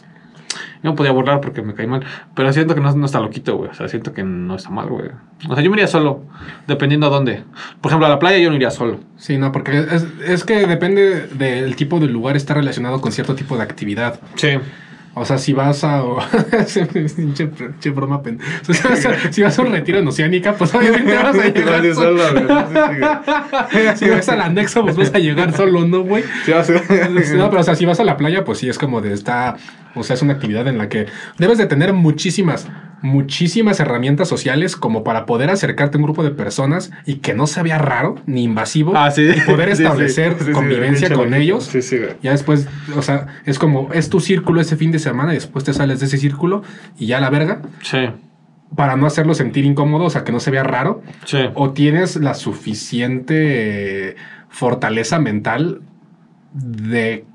Yo no podía burlar porque me caí mal, pero siento que no, no está loquito, güey, o sea, siento que no está mal, güey. O sea, yo me iría solo, dependiendo a dónde. Por ejemplo, a la playa yo no iría solo. Sí, no, porque es, es que depende del tipo de lugar, está relacionado con cierto tipo de actividad. Sí. O sea, si vas a. Pinche broma pen- o sea, o sea, si vas a un retiro en Oceánica, pues obviamente vas a llegar solo. Si vas al anexo, pues vas a llegar solo, ¿no, güey? No, pero o sea, si vas a la playa, pues sí, es como de esta, o sea, es una actividad en la que debes de tener muchísimas, muchísimas herramientas sociales como para poder acercarte a un grupo de personas y que no se vea raro ni invasivo Ah, sí. y poder establecer Sí, sí, convivencia con ellos. Sí, sí, güey. Ya después, o sea, es como, es tu círculo ese fin de semana y después te sales de ese círculo y ya a la verga Sí, para no hacerlo sentir incómodo, o sea, que no se vea raro sí. o tienes la suficiente fortaleza mental de,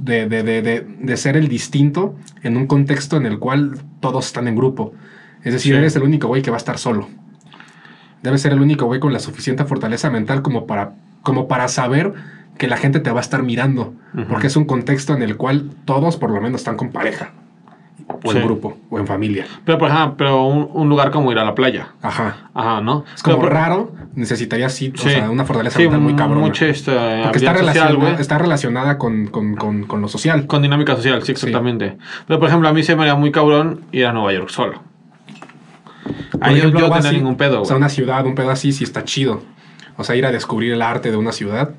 de, de, de, de- de ser el distinto en un contexto en el cual todos están en grupo. Es decir, Sí. eres el único güey que va a estar solo. Debes ser el único güey con la suficiente fortaleza mental como para, como para saber que la gente te va a estar mirando. Porque es un contexto en el cual todos por lo menos están con pareja. O en Sí. grupo, o en familia. Pero, por ejemplo, pero un, un lugar como ir a la playa. Ajá. Ajá, ¿no? Es como Pero, raro, necesitaría sí, o sea, una fortaleza mental muy cabrona. mucha esta Porque está, social, relaciona- está relacionada con, con, con, con lo social. Con dinámica social, sí, exactamente. Pero, por ejemplo, a mí se me haría muy cabrón ir a Nueva York solo. Ahí yo- no tenía ningún pedo, O sea, una ciudad, un pedo así, sí está chido. O sea, ir a descubrir el arte de una ciudad.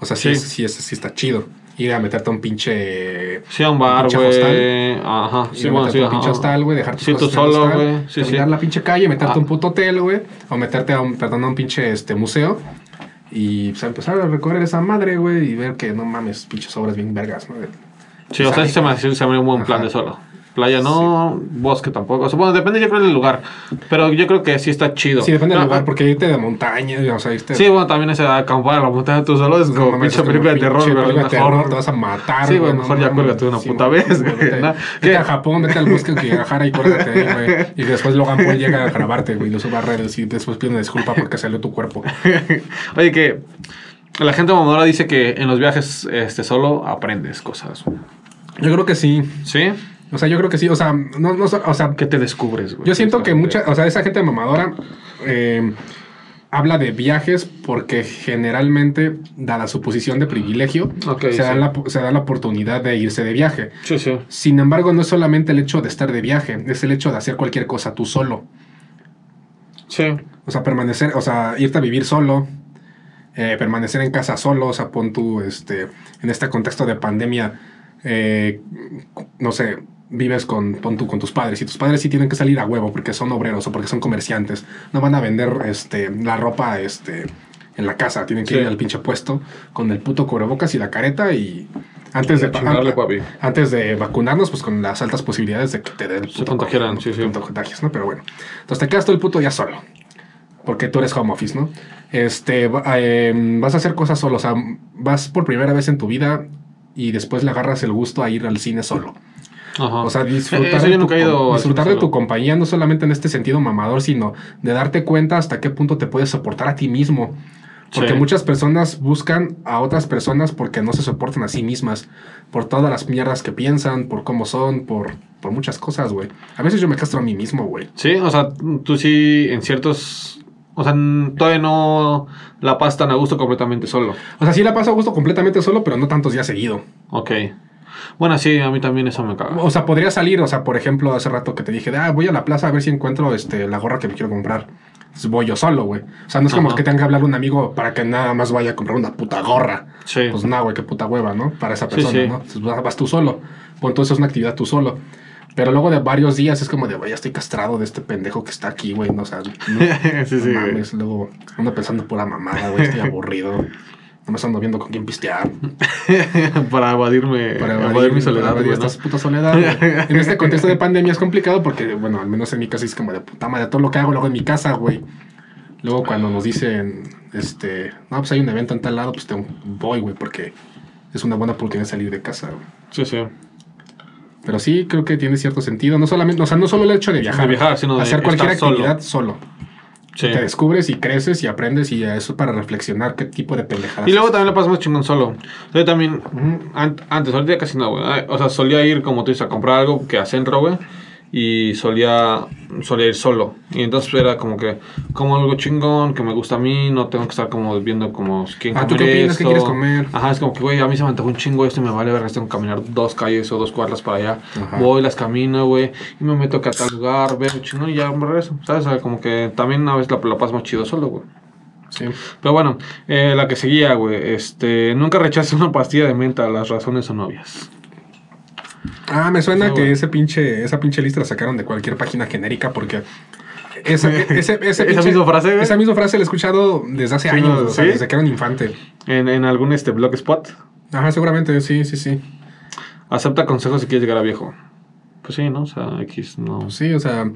O sea, sí, Sí. es- sí, es- sí está chido. Ir a meterte a un pinche. Sí, a un bar, güey. Ajá. Ir Sí, a bueno, meterte sí. a un ajá. pinche hostal, güey, dejar tus Sí, tú cosas solo, güey. Sí, sí. la pinche calle, meterte Ah. a un puto hotel, güey, o meterte a un, perdón, a un pinche este, museo y pues, a empezar a recorrer esa madre, güey, y ver que no mames, pinches obras bien vergas, ¿no? Sí, o sea, sí se me hace se me un buen plan de solo. Playa no, bosque tampoco. O sea, bueno, depende yo creo del lugar. Pero yo creo que sí está chido. Sí, depende del lugar, ah, porque irte de montaña, o sea, irte. Sí, bueno, también ese acampar a la montaña tú solo es no como mames, pinche es película de terror, de te vas a matar, Sí, güey, no mejor ya cuélgate una puta vez, güey, Vete, ¿no? a Japón, vete al bosque que Guadalajara y cuélgate güey. Y después Logan Paul llega a grabarte, güey, y lo suba a redes y después pide una disculpa porque salió tu cuerpo. Oye, que la gente mamadora dice que en los viajes este, solo aprendes cosas. Yo creo que sí. ¿Sí? O sea, yo creo que sí. O sea, no, no, o sea, ¿Qué te descubres, güey? Yo siento que mucha, o sea, esa gente mamadora eh, habla de viajes porque generalmente, dada su posición de privilegio, se, sí. dan la, se da la oportunidad de irse de viaje. Sí, sí. Sin embargo, no es solamente el hecho de estar de viaje, es el hecho de hacer cualquier cosa tú solo. Sí. O sea, permanecer, o sea, irte a vivir solo, eh, permanecer en casa solo, o sea, pon tú, este, en este contexto de pandemia, eh, no sé, vives con, pon tú con tus padres y tus padres sí tienen que salir a huevo porque son obreros o porque son comerciantes, no van a vender, este, la ropa, este, en la casa, tienen que Sí. ir al pinche puesto con el puto cubrebocas y la careta y antes de, papi. antes de vacunarnos, pues con las altas posibilidades de que te dé el Se contagiaran, COVID, sí, sí. ¿no? Pero bueno. Entonces te quedas todo el puto día solo. Porque tú eres home office, ¿no? Este, eh, vas a hacer cosas solo. O sea, vas por primera vez en tu vida y después le agarras el gusto a ir al cine solo. Ajá. O sea, Eh, disfrutar, de, tu, ido disfrutar de tu compañía, no solamente en este sentido mamador, sino de darte cuenta hasta qué punto te puedes soportar a ti mismo. Porque Sí. muchas personas buscan a otras personas porque no se soportan a sí mismas. Por todas las mierdas que piensan, por cómo son, por, por muchas cosas, güey. A veces yo me castro a mí mismo, güey. Sí, o sea, tú sí en ciertos... O sea, todavía no la pasas tan a gusto completamente solo. O sea, sí la paso a gusto completamente solo, pero no tantos días seguido. Ok. Bueno, sí, a mí también eso me caga. O sea, podría salir, o sea, por ejemplo, hace rato que te dije, ah, voy a la plaza a ver si encuentro este, la gorra que me quiero comprar. Entonces voy yo solo, güey. O sea, no es como Ajá. que tenga que hablar un amigo para que nada más vaya a comprar una puta gorra. Sí. Pues nada, güey, qué puta hueva, ¿no? Para esa persona, sí. ¿no? Entonces vas, tú solo. Pues entonces es una actividad tú solo. Pero luego de varios días es como de, güey, ya estoy castrado de este pendejo que está aquí, güey. No, o sea, no, sí, mames. Luego ando pensando pura mamada, güey. Estoy aburrido. No me ando viendo con quién pistear. para evadirme, Para evadir, evadir, mi soledad, para evadir esta puta soledad. En este contexto de pandemia es complicado porque, bueno, al menos en mi casa es como de puta madre, todo lo que hago lo hago en mi casa, güey. Luego cuando nos dicen, este, no, pues hay un evento en tal lado, pues te voy, güey, porque es una buena oportunidad de salir de casa, güey. Sí, sí. Pero sí creo que tiene cierto sentido. No solamente, o sea, no solo el hecho de viajar, De viajar, sino de hacer cualquier solo. actividad solo. Sí. Te descubres y creces y aprendes y eso es para reflexionar qué tipo de pendejadas. Y luego también la pasas más chingón solo. Yo también, Ujú. an- antes, ahorita casi no, güey. Ay, O sea, solía ir, como tú dices, a comprar algo que a centro, güey. Y solía, solía ir solo. Y entonces era como que, como algo chingón, que me gusta a mí, no tengo que estar como viendo como quién Ah, ¿tú comer qué opinas? ¿Qué quieres comer? Ajá, es como que, güey, a mí se me antojó un chingo esto y me vale ver tengo que caminar dos calles o dos cuadras para allá. Ajá. Voy, las camino, güey, y me meto acá a tal lugar, veo chingón y ya me regreso. ¿Sabes? O sea, como que también a veces la, la paso más chido solo, güey. Sí. Pero bueno, eh, la que seguía, güey. Este, nunca rechaces una pastilla de menta, las razones son obvias. Ah, me suena Sí, que ese pinche, esa pinche lista la sacaron de cualquier página genérica porque esa, ese, ese Esa misma frase. Esa misma frase la he escuchado desde hace Sí, años, ¿no? o sea, ¿Sí? desde que era un infante. En, en algún este blogspot, Ajá, seguramente, sí, sí, sí. acepta consejos si quieres llegar a viejo. Pues sí, ¿no? O sea, X, no. Pues sí, o sea.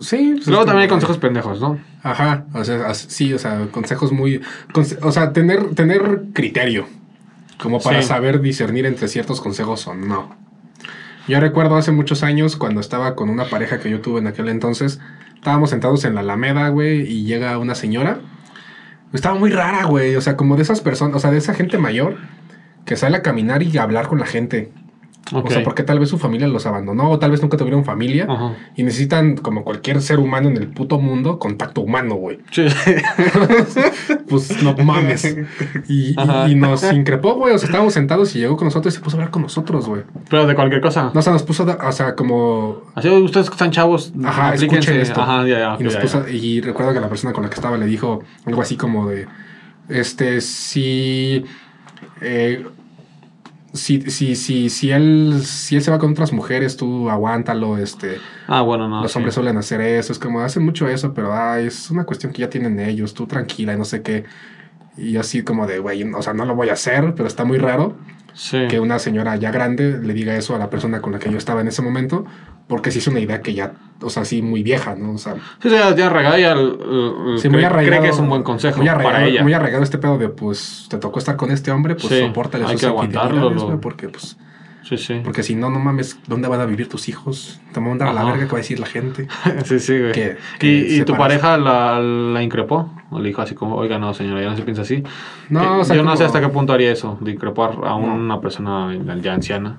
Sí. pues Luego también hay consejos pendejos, ¿no? Ajá, o sea, sí, o sea, consejos muy. conse- o sea, tener, tener criterio. Como para Sí. saber discernir entre ciertos consejos o no. Yo recuerdo hace muchos años cuando estaba con una pareja que yo tuve en aquel entonces. Estábamos sentados en la Alameda, güey, y llega una señora. Estaba muy rara, güey. O sea, como de esas personas, o sea, de esa gente mayor que sale a caminar y a hablar con la gente. O sea, porque tal vez su familia los abandonó, o tal vez nunca tuvieron familia. Y necesitan, como cualquier ser humano en el puto mundo, contacto humano, güey. Sí. Pues no mames. Y, y- Ajá. y nos increpó, güey. O sea, estábamos sentados y llegó con nosotros y se puso a hablar con nosotros, güey. Pero de cualquier cosa. No, o sea, nos puso, a- o sea, como. Así, ustedes que están chavos, Ajá, escuchen esto. Ajá, ya, ya. y, nos ya, puso- ya. y recuerdo que la persona con la que estaba le dijo algo así como de. Este, si. eh, si, si, si, si, él, si él se va con otras mujeres, tú aguántalo, este... Ah, bueno, no. Los sí. hombres suelen hacer eso, es como hacen mucho eso, pero ay, es una cuestión que ya tienen ellos, tú tranquila y no sé qué. Y así como de, güey, o sea, no lo voy a hacer, pero está muy raro Sí. que una señora ya grande le diga eso a la persona con la que yo estaba en ese momento, porque sí es una idea que ya, o sea, sí muy vieja, ¿no? O sea, Sí, ya, ya arraigada al- al- sí, cree, muy arraigado. cree que es un buen consejo muy arraigado, para ella. Muy arraigado este pedo de, pues, te tocó estar con este hombre, pues Sí, soportale hay sus que aguantarlo, lo- porque, pues, Sí, sí. porque si no, no mames, ¿dónde van a vivir tus hijos? Te van a mandar a la verga, ¿qué va a decir la gente? sí, sí, güey. que- ¿Y, que y tu pareja la, la increpó? ¿O le dijo así como, oiga, no, señora, ya no se piensa así? No, Que o sea, yo no sé hasta qué punto haría eso, de increpar a una persona ya anciana.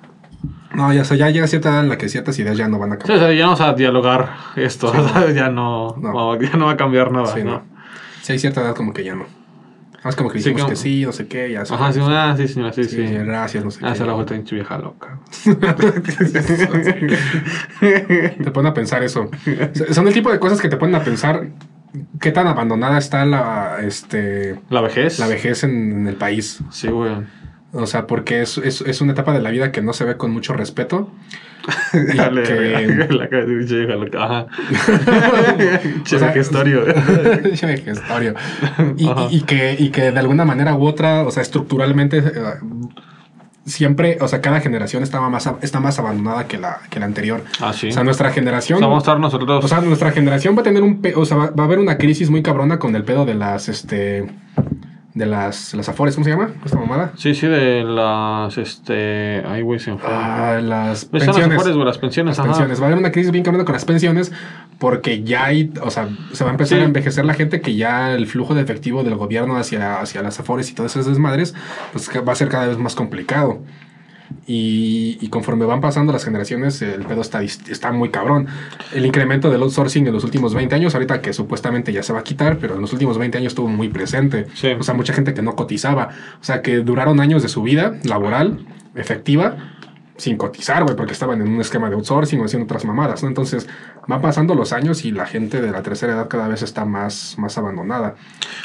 No, ya, o sea, ya llega cierta edad en la que ciertas ideas ya no van a Sí, o cambiar. sea, ya no vamos a dialogar esto, Sí, ya no, ya no va a cambiar nada, Sí, ¿no? Si hay cierta edad como que ya no. Más como que Sí, dijimos como- que sí, no sé qué, ya Ajá, sí, ah, sí, señora, sí, Sí, sí. gracias, no sé Ah, qué. la vuelta pinche vieja loca. Te ponen a pensar eso. Son el tipo de cosas que te ponen a pensar qué tan abandonada está la, este, ¿La vejez? la vejez en, en el país. Sí, güey. O sea, porque es, es, es una etapa de la vida que no se ve con mucho respeto. Y Dale, que- la cara de. Ajá. Che, O sea, vejestorio. Che, vejestorio. Y, Ajá. y- y que, y que de alguna manera u otra, o sea, estructuralmente, eh, siempre, o sea, cada generación estaba más, está más abandonada que la, que la anterior. Ah, sí. O sea, nuestra generación. O sea, vamos a estar nosotros. O sea, nuestra generación va a tener un... O sea, va, va a haber una crisis muy cabrona con el pedo de las, este... De las, las afores, ¿cómo se llama? Esta mamada. sí, sí, de las. Este. Ay, güey, se me fue. Ah, las Pues son las pensiones. mejores, güey, las pensiones. Las pensiones. Va a haber una crisis bien cabrona con las pensiones porque ya hay, o sea, se va a empezar Sí. a envejecer la gente que ya el flujo de efectivo del gobierno hacia, hacia las afores y todas esas desmadres, pues va a ser cada vez más complicado. Y, y conforme van pasando las generaciones, el pedo está, está muy cabrón. El incremento del outsourcing en los últimos 20 años, ahorita que supuestamente ya se va a quitar, pero en los últimos 20 años estuvo muy presente. Sí. O sea, mucha gente que no cotizaba. O sea, que duraron años de su vida laboral, efectiva, sin cotizar, güey, porque estaban en un esquema de outsourcing o haciendo otras mamadas, ¿no? Entonces, van pasando los años y la gente de la tercera edad cada vez está más, más abandonada.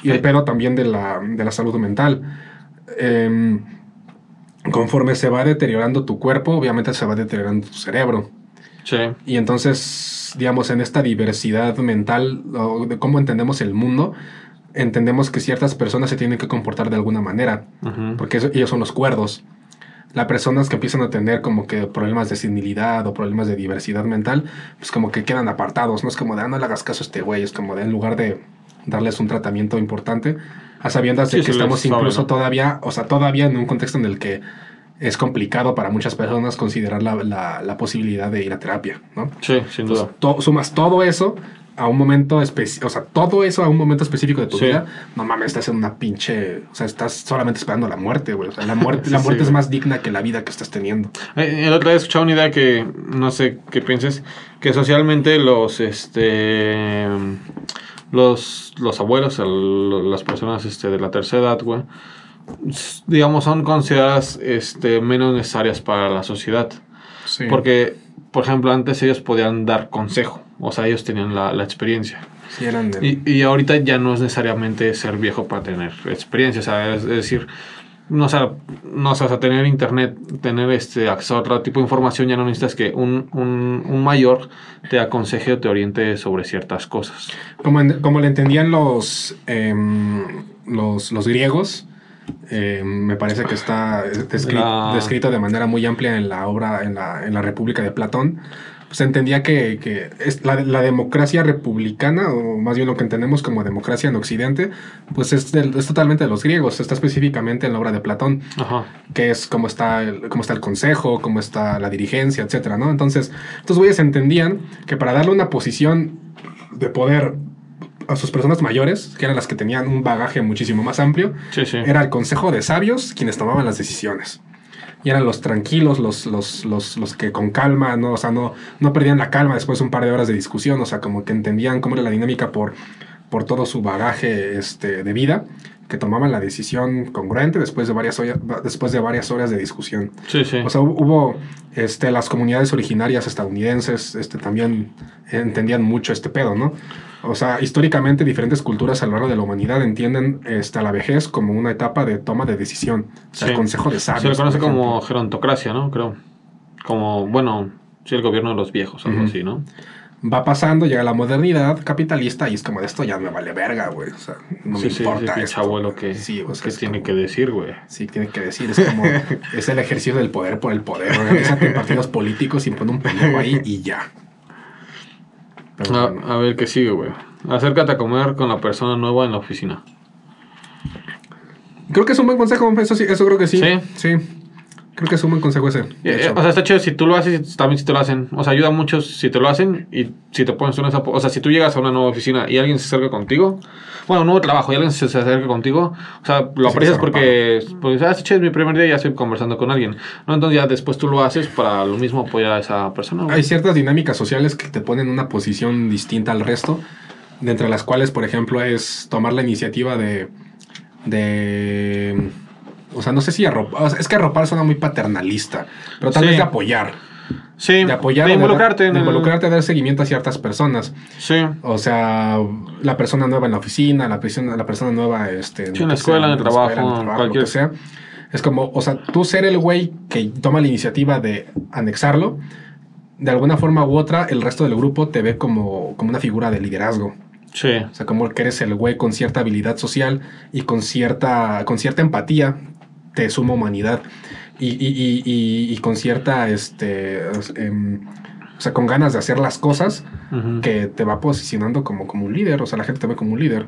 Y el Eh. pedo también de la, de la salud mental. Em, conforme se va deteriorando tu cuerpo, obviamente se va deteriorando tu cerebro. Sí. Y entonces, digamos, en esta diversidad mental o de cómo entendemos el mundo, entendemos que ciertas personas se tienen que comportar de alguna manera, porque eso- ellos son los cuerdos. Las personas que empiezan a tener como que problemas de senilidad o problemas de diversidad mental, pues como que quedan apartados, no es como de, ah, no le hagas caso a este güey, es como de, en lugar de darles un tratamiento importante, a sabiendas de Sí, que estamos sabe, incluso ¿no? todavía, o sea, todavía en un contexto en el que es complicado para muchas personas considerar la, la- la posibilidad de ir a terapia, ¿no? Sí, sin duda. Entonces, to- sumas todo eso a un momento específico, o sea, todo eso a un momento específico de tu Sí. vida, no mames, estás en una pinche, o sea, estás solamente esperando la muerte, güey. O sea, la muerte, la muerte es más digna que la vida que estás teniendo. Eh, El otro día he escuchado una idea que no sé qué pienses, que socialmente los este los, los abuelos, el- las personas este, de la tercera edad, güey, digamos, son consideradas este, menos necesarias para la sociedad. Sí. Porque, por ejemplo, antes ellos podían dar consejo, o sea, ellos tenían la, la experiencia. Sí, eran de- Y, y ahorita ya no es necesariamente ser viejo para tener experiencia, o sea, es, es decir, no, o sea, no, o sea, tener internet, tener este acceso a otro tipo de información, ya no necesitas que un, un, un mayor te aconseje o te oriente sobre ciertas cosas. Como, en- como le entendían los, em, los, los griegos, em, me parece que está La- descrito de manera muy amplia en la obra, en la, en la República de Platón. Se entendía que, que es la, la democracia republicana, o más bien lo que entendemos como democracia en Occidente, pues es, del- es totalmente de los griegos, está específicamente en la obra de Platón Ajá. que es cómo está el, cómo está el consejo, cómo está la dirigencia, etcétera, ¿no? Entonces, estos güeyes entendían que para darle una posición de poder a sus personas mayores, que eran las que tenían un bagaje muchísimo más amplio, Sí, sí. era el consejo de sabios quienes tomaban las decisiones. Y eran los tranquilos, los, los, los, los que con calma, ¿no? O sea, no, no perdían la calma después de un par de horas de discusión, o sea, como que entendían cómo era la dinámica por, por todo su bagaje este, de vida, que tomaban la decisión congruente después de varias, hoya- después de varias horas de discusión. Sí, sí. O sea, hu- hubo este, las comunidades originarias estadounidenses este, también entendían mucho este pedo, ¿no? O sea, históricamente diferentes culturas a lo largo de la humanidad entienden este, a la vejez como una etapa de toma de decisión. O sea, Sí. el consejo de sabios. Se le conoce como gerontocracia, ¿no? Creo. Como, bueno, sí, el gobierno de los viejos, algo así, ¿no? Va pasando, llega la modernidad capitalista y es como de esto ya me vale verga, güey. O sea, no sí, me sí, importa. pinche esto, abuelo que, Sí, o sea, que es tiene como- que decir, güey. Sí, tiene que decir. Es como. es el ejercicio del poder por el poder. Organízate partidos políticos y pon un pendejo ahí y ya. A ver qué sigue, güey. Acércate a comer con la persona nueva en la oficina. Creo que es un buen consejo. Eso sí, eso creo que sí. ¿Sí? Sí. Creo que es un buen consejo ese. de Eh, hecho. o sea, está chido si tú lo haces y también si te lo hacen. O sea, ayuda mucho si te lo hacen y si te pones po- O sea, si tú llegas a una nueva oficina y alguien se acerca contigo, bueno, un nuevo trabajo y alguien se, se acerca contigo, o sea, lo aprecias que porque, pues, ah, chido, es mi primer día y ya estoy conversando con alguien. ¿no? Entonces ya después tú lo haces para lo mismo apoyar a esa persona. güey. Hay ciertas dinámicas sociales que te ponen en una posición distinta al resto, de entre las cuales, por ejemplo, es tomar la iniciativa de. de o sea, no sé si arropar. o sea, es que arropar suena muy paternalista, pero tal Sí. vez de apoyar. Sí, De apoyar. de involucrarte dar, en de el- involucrarte a dar seguimiento a ciertas personas. Sí. O sea, la persona nueva en la oficina, la persona, la persona nueva este, Sí, en la escuela, en el la trabajo, escuela, en lo cualquier- que sea. Es como, o sea, tú ser el güey que toma la iniciativa de anexarlo, de alguna forma u otra, el resto del grupo te ve como, como una figura de liderazgo. Sí. O sea, como que eres el güey con cierta habilidad social y con cierta, con cierta empatía, te suma humanidad. Y, y- y- y- y con cierta, este, em, o sea, con ganas de hacer las cosas, que te va posicionando como, como un líder, o sea, la gente te ve como un líder.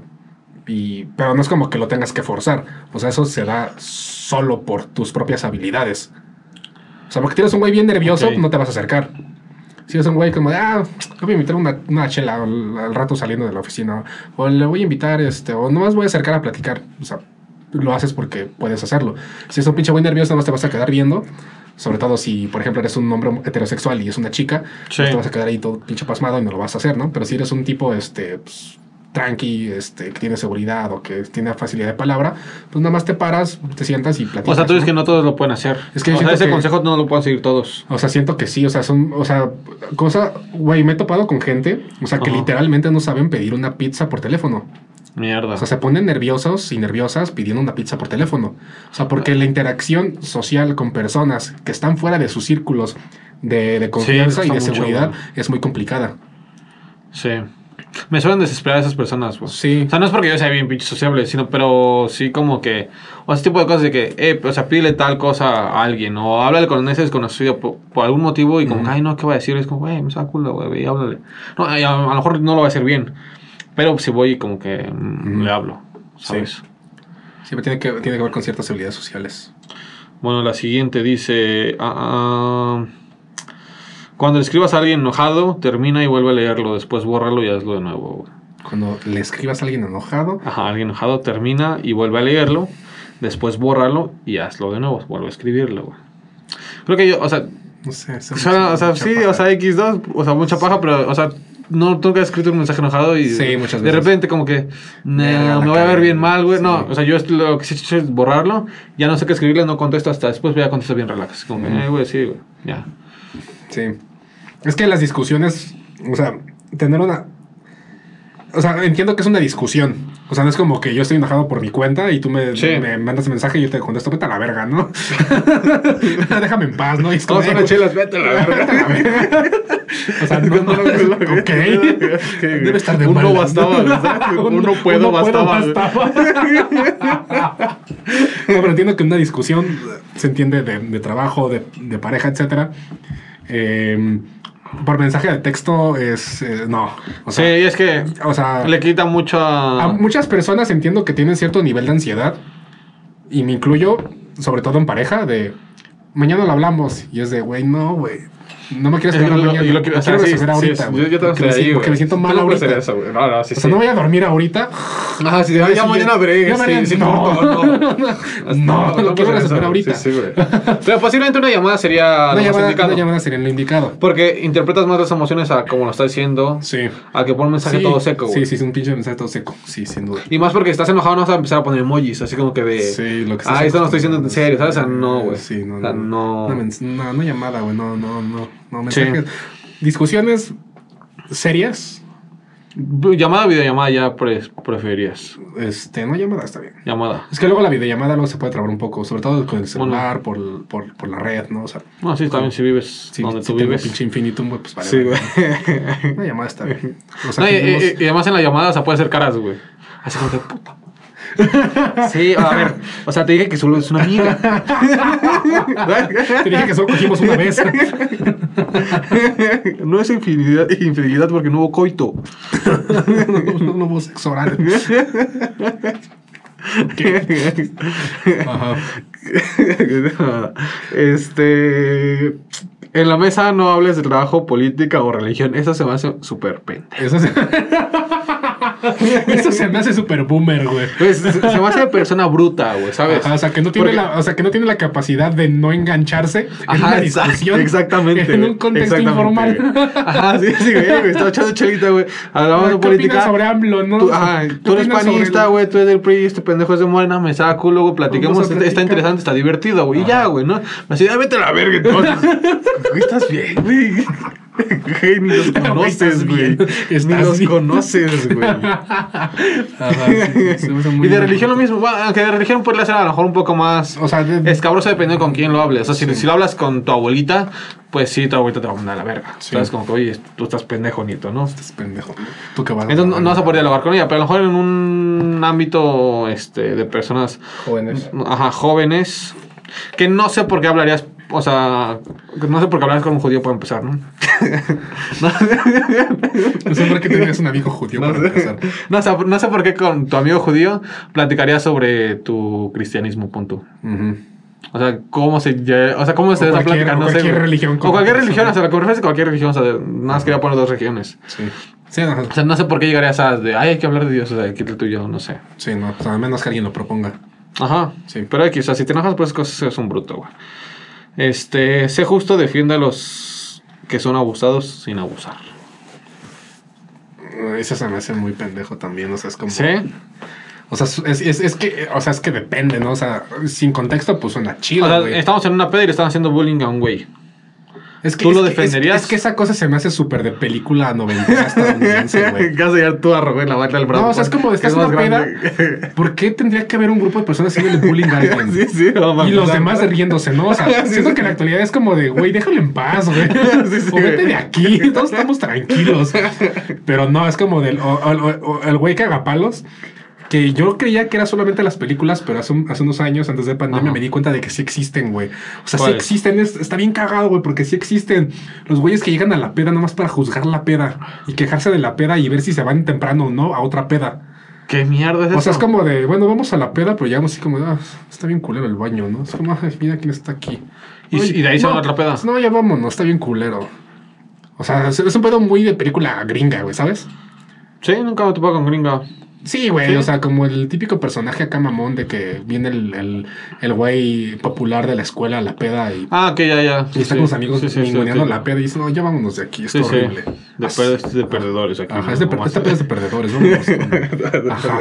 Y, pero no es como que lo tengas que forzar, o sea, eso se da solo por tus propias habilidades. O sea, porque tienes un güey bien nervioso, no te vas a acercar. Si eres un güey como de, ah, voy a invitar una, una chela al, al rato saliendo de la oficina, o le voy a invitar, este, o nomás voy a acercar a platicar, o sea, lo haces porque puedes hacerlo. Si es un pinche güey nervioso, nomás te vas a quedar viendo. Sobre todo si, por ejemplo, eres un hombre heterosexual y es una chica, Sí. pues te vas a quedar ahí todo pinche pasmado y no lo vas a hacer, ¿no? Pero si eres un tipo, este, pues, tranqui, este, que tiene seguridad o que tiene facilidad de palabra, pues nada más te paras, te sientas y platicas. O sea, tú dices ¿no? que no todos lo pueden hacer. Es que o sea, ese que- consejo no lo pueden seguir todos. O sea, siento que sí, o sea, son, o sea, cosa, güey, me he topado con gente, o sea, que Ajá. literalmente no saben pedir una pizza por teléfono. Mierda. O sea, se ponen nerviosos y nerviosas pidiendo una pizza por teléfono. O sea, porque la interacción social con personas que están fuera de sus círculos de, de confianza y de mucho, seguridad es muy complicada. Sí. Me suelen desesperar esas personas, güey. Sí. O sea, no es porque yo sea bien pinche sociable, sino, pero sí como que. O ese tipo de cosas de que, eh, o sea, pídele tal cosa a alguien, o háblale con ese desconocido por, por algún motivo y como, ay, no, ¿qué va a decir? Es como, güey, me saca culo, güey, y háblale. No, a, a lo mejor no lo va a hacer bien, pero si voy como que mm, le hablo, ¿sabes? Siempre tiene que, tiene que ver con ciertas habilidades sociales. Bueno, la siguiente dice. ah, ah, cuando le escribas a alguien enojado, termina y vuelve a leerlo. Después bórralo y hazlo de nuevo. Cuando le escribas a alguien enojado, Ajá, alguien enojado termina y vuelve a leerlo. Después bórralo y hazlo de nuevo. Vuelve a escribirlo. güey. Creo que yo, o sea, no sé. es suena- o sea, sí, paja. o sea, X2, o sea, mucha paja, pero, o sea, no, nunca has escrito un mensaje enojado y Sí, muchas de veces. repente como que, "Nah, me voy a ver cagué". bien mal, güey. No, o sea, yo lo que sí he hecho es borrarlo, ya no sé qué escribirle, no contesto hasta después, voy a contestar bien relax. Como que, eh, güey, sí, güey, ya. Sí. Es que las discusiones, o sea, tener una... O sea, entiendo que es una discusión. O sea, no es como que yo estoy enojado por mi cuenta y tú me, Sí. me mandas un mensaje y yo te contesto, vete a la verga, ¿no? Déjame en paz, ¿no? Y es como, "Eh, chelas, vete a la verga. vete a la verga. O sea, no, no, ok. Debe estar de Uno malas, bastaba, ¿no? ¿verdad? Uno puedo, bastaba. bastaba. No, pero entiendo que una discusión se entiende de, de trabajo, de, de pareja, etcétera. Eh, por mensaje de texto es eh, no. O Sí, sea, y es que o sea le quita mucho a a... muchas personas entiendo que tienen cierto nivel de ansiedad y me incluyo, sobre todo en pareja, de mañana lo hablamos y es de, güey, no, güey. No me quieres esperar lo- mañana. y lo que- me o sea, quiero sí, resolver sí, ahorita, sí, yo- yo también porque, ahí, porque me siento mal no ahorita. eso. No, no, sí, O sea, no voy a dormir ahorita. Ah, sí, Ya ya, mañana veré. Ya sí, no, no, no. No, lo quiero resolver ahorita. Sí, güey. Pero posiblemente una llamada sería lo indicado. una llamada sería lo indicado. Porque interpretas más las emociones a como lo está diciendo, Sí. a que pone un mensaje todo seco, güey. Sí, sí, es un pinche mensaje todo seco. Sí, sin duda. Y más porque estás enojado, no vas a empezar a poner emojis, así como que de. Sí, lo que Ah, esto no estoy diciendo en serio, ¿sabes? O sea, no, güey. Sí, no, no, no llamada, güey. No, no, no. No, Sí. mensajes. Discusiones serias. Llamada videollamada ya pre- preferirías. Este, no llamada, está bien. Llamada. Es que luego la videollamada luego se puede trabar un poco, sobre todo con el celular, por, por, por la red, ¿no? O sea, No, sí, también si vives si, donde si tú vives. pinche infinitum, güey, pues vale. Sí, güey. Una llamada está bien. O sea, No, y, y- y además en la llamada se puede hacer caras, güey. Así como de puta. Sí, a ver. O sea, te dije que solo es una amiga. Te dije que solo cogimos una vez. No es infidelidad, infidelidad porque no hubo coito. no, no hubo sexo oral. Ajá. este. En la mesa no hables de trabajo, política o religión. Eso se me hace súper pendejo. Eso se... Eso se me hace súper boomer, güey. Pues, se, se me hace persona bruta, güey, ¿sabes? Ajá, o sea, que no tiene Porque- la, o sea, que no tiene la capacidad de no engancharse en Ajá, una exact- discusión. Exactamente. En güey, un contexto informal. güey. Ajá, sí, sí, güey. güey, Estaba echando chelita, güey. Hablamos de ¿Qué opinas política. sobre AMLO, no? Tú, ajá, ¿Qué tú eres panista, güey, tú eres del PRI, este pendejo es de Morena, me saco, luego platiquemos, Vamos a está, está interesante, está divertido, güey, y ya, güey, ¿no? Así, ah, vete a la verga, entonces. Güey, estás bien, güey. Güey, ni los Güey, conoces, estás güey. bien, Ni estás los bien. conoces, güey. Ajá, sí, muy Y de bien. religión lo mismo, bueno, aunque de religión puede ser a lo mejor un poco más O sea, de- escabroso dependiendo con quién lo hables. O sea, si, si lo hablas con tu abuelita, pues sí, tu abuelita te va a mandar a la verga. Sí. Sabes, como que, oye, tú estás pendejo, nieto, ¿no? Estás pendejo. Tú que vas Entonces no, no vas a poder dialogar con ella, pero a lo mejor en un ámbito este, de personas Jóvenes. ajá, jóvenes, que no sé por qué hablarías, o sea, no sé por qué hablarías con un judío para empezar, ¿no? no, No sé por qué tendrías un amigo judío para empezar. no, o sea, no sé por qué con tu amigo judío platicarías sobre tu cristianismo, punto. O sea, cómo se o sea, cómo se O cualquier- o no sé, cualquier religión O cualquier religión, o sea, lo que refieres a cualquier religión, o sea, nada más quería poner dos regiones. Sí. Sí, no, O sea, no sé por qué llegarías a de, ay, hay que hablar de Dios, o sea, quita el tuyo, no sé. sí, no. O sea, a menos que alguien lo proponga. Ajá, Sí. Pero aquí, o sea, si te enojas por esas cosas, eres un bruto, güey. Este, sé justo, defiende a los que son abusados sin abusar. Ese se me hace muy pendejo también. O sea, es como. ¿Sí? O sea, es, es, es que, o sea, es que depende, ¿no? O sea, sin contexto, pues suena chido, O sea, estamos en una peda y le están haciendo bullying a un güey. Es que, ¿tú es lo que- es- defenderías? Es, que esa cosa se me hace súper de película noventera estadounidense, güey. Casi ya tú a Rubén la banda del brazo. No, o sea, es como de estás en una peda. ¿Por qué tendría que haber un grupo de personas haciéndole bullying a alguien? sí, sí, no, Y los demás riéndose, ¿no? O sea, Sí, siento sí. que en la actualidad es como de, güey, déjalo en paz, güey. Sí, o vete de aquí, todos estamos tranquilos. Pero no, es como del, o, o- o- o el güey cagapalos, que yo creía que era solamente las películas, pero hace, un- hace unos años, antes de pandemia, Ajá. me di cuenta de que sí existen, güey. O sea, sí existen, es- está bien cagado, güey, porque sí existen los güeyes que llegan a la peda nomás para juzgar la peda y quejarse de la peda y ver si se van temprano o no a otra peda. ¿Qué mierda es eso? O sea, es como de, bueno, vamos a la peda, pero llegamos así como, de, ah, está bien culero el baño, ¿no? Es como, ay, mira quién está aquí. Y- Oye, y de ahí se no, van a otra peda. No, ya vámonos, está bien culero. O sea, es, es un pedo muy de película gringa, güey, ¿sabes? Sí, nunca me topado con gringa. Sí, güey, Sí. o sea, como el típico personaje acá mamón de que viene el, el, el güey popular de la escuela a la peda y, Ah, que ya, ya. y está con sus amigos Sí, sí, sí, ninguneando sí. la peda y dice, no, ya vámonos de aquí, Sí, sí. horrible. De, As- per- es de perdedores aquí. Ajá, es de, per- esta peda es de perdedores. Ajá.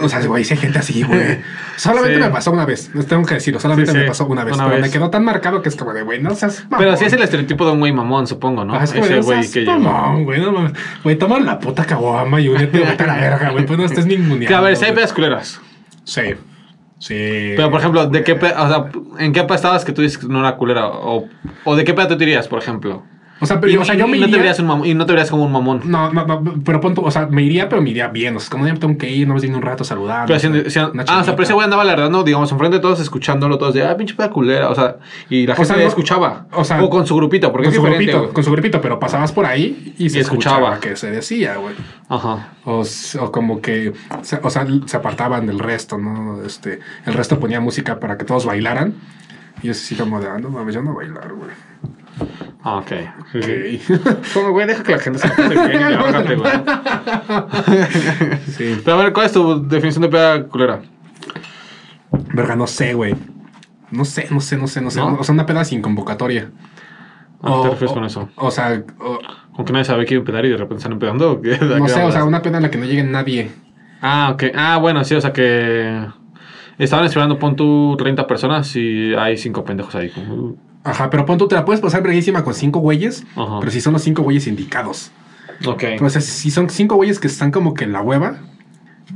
O sea, güey, sí hay gente así, güey. Solamente Sí. me pasó una vez. Les tengo que decirlo. Solamente Sí, me pasó una vez. Una pero vez. me quedó tan marcado que es como de, güey, no seas. Pero mamón. sí es el estereotipo de un güey mamón, supongo, ¿no? Ajá, es Ese güey que mamón, güey. No mames. Güey, toma la puta caguama y únete vete a la verga, güey. Pues no estés ninguneando. Que a ver, si hay pedas culeras. Sí. Sí. Pero, por ejemplo, ¿de qué o sea, ¿en qué peda estabas que tú dices que no era culera? O, o de qué peda te irías, por ejemplo? O sea, pero y, o sea, yo me no te iría. verías un mamón, y no te verías como un mamón. No, no, no, pero punto, o sea, me iría, pero me iría bien. O sea, como ya me tengo que ir, no me un rato saludando. Pero si- si- ah, o sea, pero ese güey andaba alargando, digamos, enfrente de todos, escuchándolo todos de, ah, pinche peda culera, o sea, y la O gente sea, no- escuchaba. o sea, o con su grupito, porque con es su grupito, con su grupito, pero pasabas por ahí y se Y escuchaba. escuchaba que se decía, güey. Ajá. O, o como que, o sea, se apartaban del resto, ¿no? Este, el resto ponía música para que todos bailaran. Y es así como de, ah, no mames, yo no bailar, güey. Ah, ok. Como, güey, deja que la gente se pase bien y bájate, güey. sí. Pero a ver, ¿cuál es tu definición de peda culera? Verga, no sé, güey. No sé, no sé, no sé, no sé. ¿No? O sea, una peda sin convocatoria. ¿A qué te refieres o- con eso? O sea, o- ¿Con que nadie sabe que iba a empedar y de repente están empedando? ¿o qué? ¿De no qué sé, o sea, una peda en la que no llegue nadie. Ah, ok. Ah, bueno, sí, o sea que... Estaban esperando, pon tú 30 personas y hay cinco pendejos ahí. como, uh, Ajá, pero pon tú, te la puedes pasar breguísima con cinco güeyes, Ajá. pero si son los cinco güeyes indicados. Ok. Sea, si son cinco güeyes que están como que en la hueva,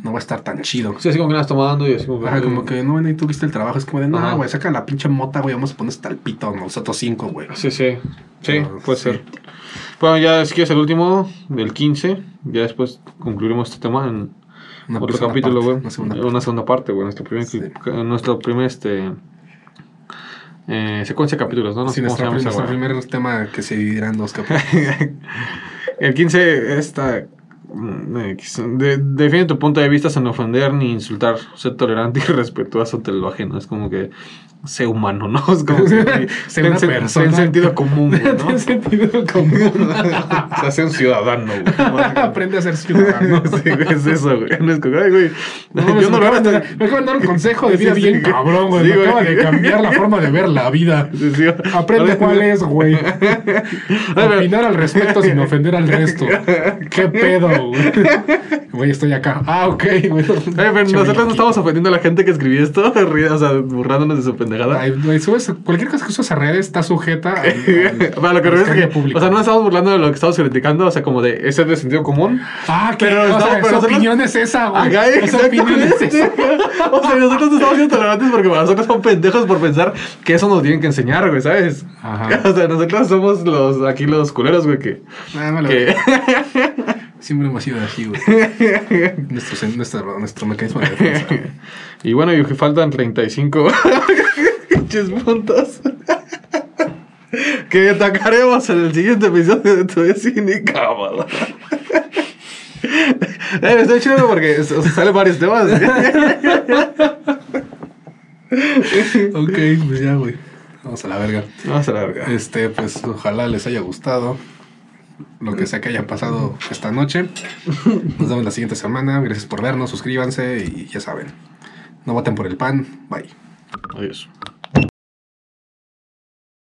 no va a estar tan chido. Sí, así como que nada tomando y así como que. Ajá, como que no, bueno, y tú viste el trabajo. Es como de, no, güey, saca la pinche mota, güey, vamos a poner hasta el pito nosotros cinco, güey. Sí, sí. Sí, puede sí. ser. Bueno, ya si quieres el último, del 15. Ya después concluiremos este tema en Una otro capítulo, güey. una segunda Una, parte. segunda parte, güey. Nuestro primer, Sí. nuestro primer este, eh, secuencia de capítulos, ¿no? No Sí, sé nuestro, primer tema que se dividirá en dos capítulos. El 15 está... mm, de- define tu punto de vista sin ofender ni insultar. Sé tolerante y respetuoso ante lo ajeno. Es como que... Sé humano, ¿no? Es como que... Sé ten una sen- persona. ten sentido común, güey, ¿no? Tiene sentido común. o sea, sé un ciudadano, güey. Aprende a ser ciudadano. Sí, es eso, güey. No es como, ay, güey. No, yo no lo me acaban de dar un consejo de vida Sí, bien cabrón, güey. Sí, me güey. acaba de cambiar la forma de ver la vida. Aprende cuál es, güey. Opinar al respecto sin ofender al resto. ¿Qué pedo, güey? Güey, estoy acá. Ah, ok, güey. Pero nosotros no estamos ofendiendo a la gente que escribió esto, o sea, burlándonos de su pendejada. Ay, güey, subes- cualquier cosa que subes a redes está sujeta al- Para lo que es que, público. o sea, no estamos burlando de lo que estamos criticando, o sea, como de ese es de sentido común. Ah, que pero o estamos- sea, pero esa opinión es esa, güey. Esa opinión es esa. O sea, nosotros no estamos siendo tolerantes porque para nosotros son pendejos por pensar que eso nos tienen que enseñar, güey, ¿sabes? Ajá. O sea, nosotros somos los, aquí los culeros, güey, que... Ah, vale, que Siempre hemos sido así, güey. nuestro, nuestro, nuestro mecanismo de defensa. y bueno, y que faltan 35 pinches puntos. que atacaremos en el siguiente episodio de Tu y Cámara. Eh, me estoy chido porque o sea, salen varios temas. ok, pues ya, güey. Vamos a la verga. Vamos a la verga. Este, pues ojalá les haya gustado lo que sea que haya pasado esta noche. Nos vemos la siguiente semana. Gracias por vernos, suscríbanse y ya saben. No voten por el pan. Bye. Adiós.